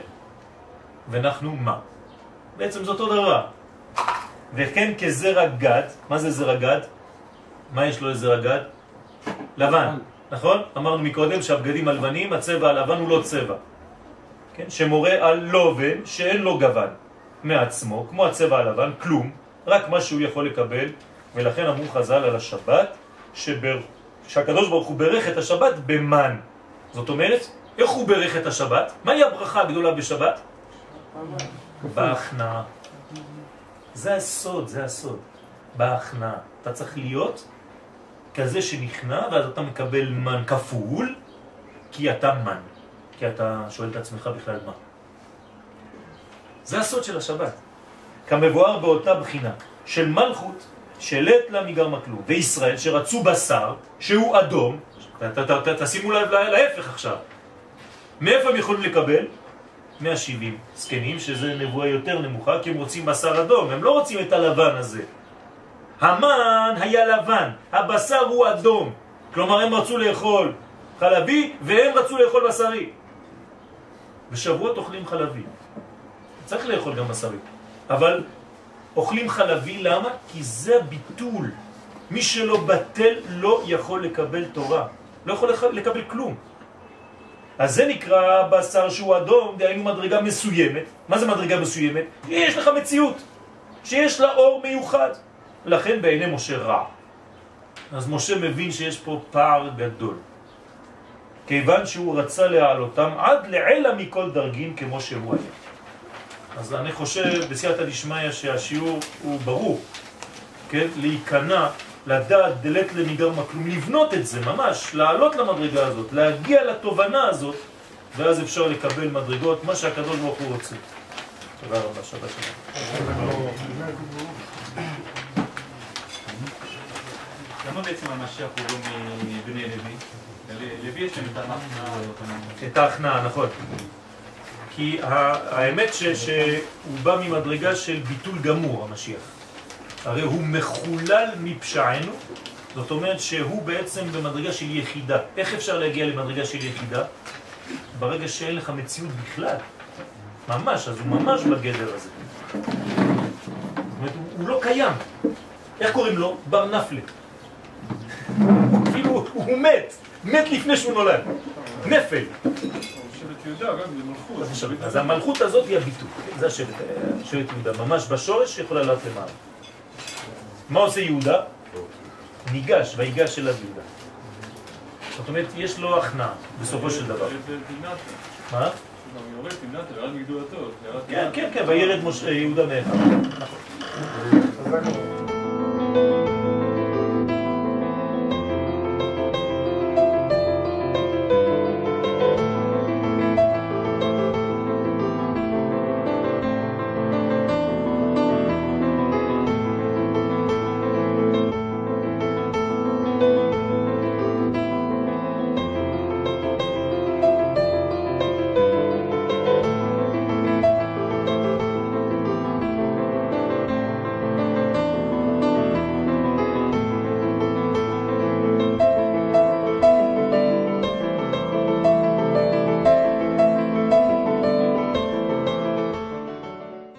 ואנחנו מה? בעצם זה אותו דבר. וכן כזרע גד, מה זה זרע גד? מה יש לו לזרע גד? לבן, נכון? אמרנו מקודם שהבגדים הלבנים, הצבע הלבן הוא לא צבע. כן? שמורה על לובן שאין לו גוון מעצמו, כמו הצבע הלבן, כלום, רק מה שהוא יכול לקבל, ולכן אמרו חז"ל על השבת, שבר... שהקדוש ברוך הוא ברך את השבת במן. זאת אומרת, איך הוא ברך את השבת? מהי הברכה הגדולה בשבת? בהכנעה. זה הסוד, זה הסוד. בהכנעה. אתה צריך להיות כזה שנכנע, ואז אתה מקבל מן כפול, כי אתה מן. כי אתה שואל את עצמך בכלל מה. זה הסוד של השבת. כמבואר באותה בחינה של מלכות שלט לה מגרמה כלום, וישראל שרצו בשר שהוא אדום, תשימו לב להפך עכשיו, מאיפה הם יכולים לקבל? 170 זקנים, שזה נבואה יותר נמוכה, כי הם רוצים בשר אדום, הם לא רוצים את הלבן הזה. המן היה לבן, הבשר הוא אדום. כלומר, הם רצו לאכול חלבי, והם רצו לאכול בשרי. בשבועות אוכלים חלבי. צריך לאכול גם בשרי. אבל אוכלים חלבי, למה? כי זה ביטול. מי שלא בטל לא יכול לקבל תורה. לא יכול לקבל כלום. אז זה נקרא בשר שהוא אדום, דהיינו מדרגה מסוימת. מה זה מדרגה מסוימת? יש לך מציאות. שיש לה אור מיוחד. לכן בעיני משה רע. אז משה מבין שיש פה פער גדול. כיוון שהוא רצה להעלותם עד לעילה מכל דרגין כמו שהוא היה. אז אני חושב בסייעתא דשמיא שהשיעור הוא ברור, כן? להיכנע, לדעת דלת לניגרמה כלום, לבנות את זה ממש, לעלות למדרגה הזאת, להגיע לתובנה הזאת, ואז אפשר לקבל מדרגות, מה שהקדוש ברוך הוא רוצה. תודה רבה, שבת שלום. למה בעצם המשיח הוא לא מבני לוי? לוי יש להם את ההכנעה. את ההכנעה, נכון. כי האמת שהוא בא ממדרגה של ביטול גמור, המשיח. הרי הוא מחולל מפשענו, זאת אומרת שהוא בעצם במדרגה של יחידה. איך אפשר להגיע למדרגה של יחידה? ברגע שאין לך מציאות בכלל. ממש, אז הוא ממש בגדר הזה. זאת אומרת, הוא, לא קיים. איך קוראים לו? בר נפלה. *laughs* כאילו, הוא מת. מת לפני שהוא נולד. נפל. אז המלכות הזאת היא הביטוי, זה השבט, שבט יהודה, ממש בשורש שיכולה לעלות למעלה. מה עושה יהודה? ניגש, ויגש אליו יהודה. זאת אומרת, יש לו הכנעה בסופו של דבר. מה? כן, כן, כן, וירד יהודה. נכון. מאוד.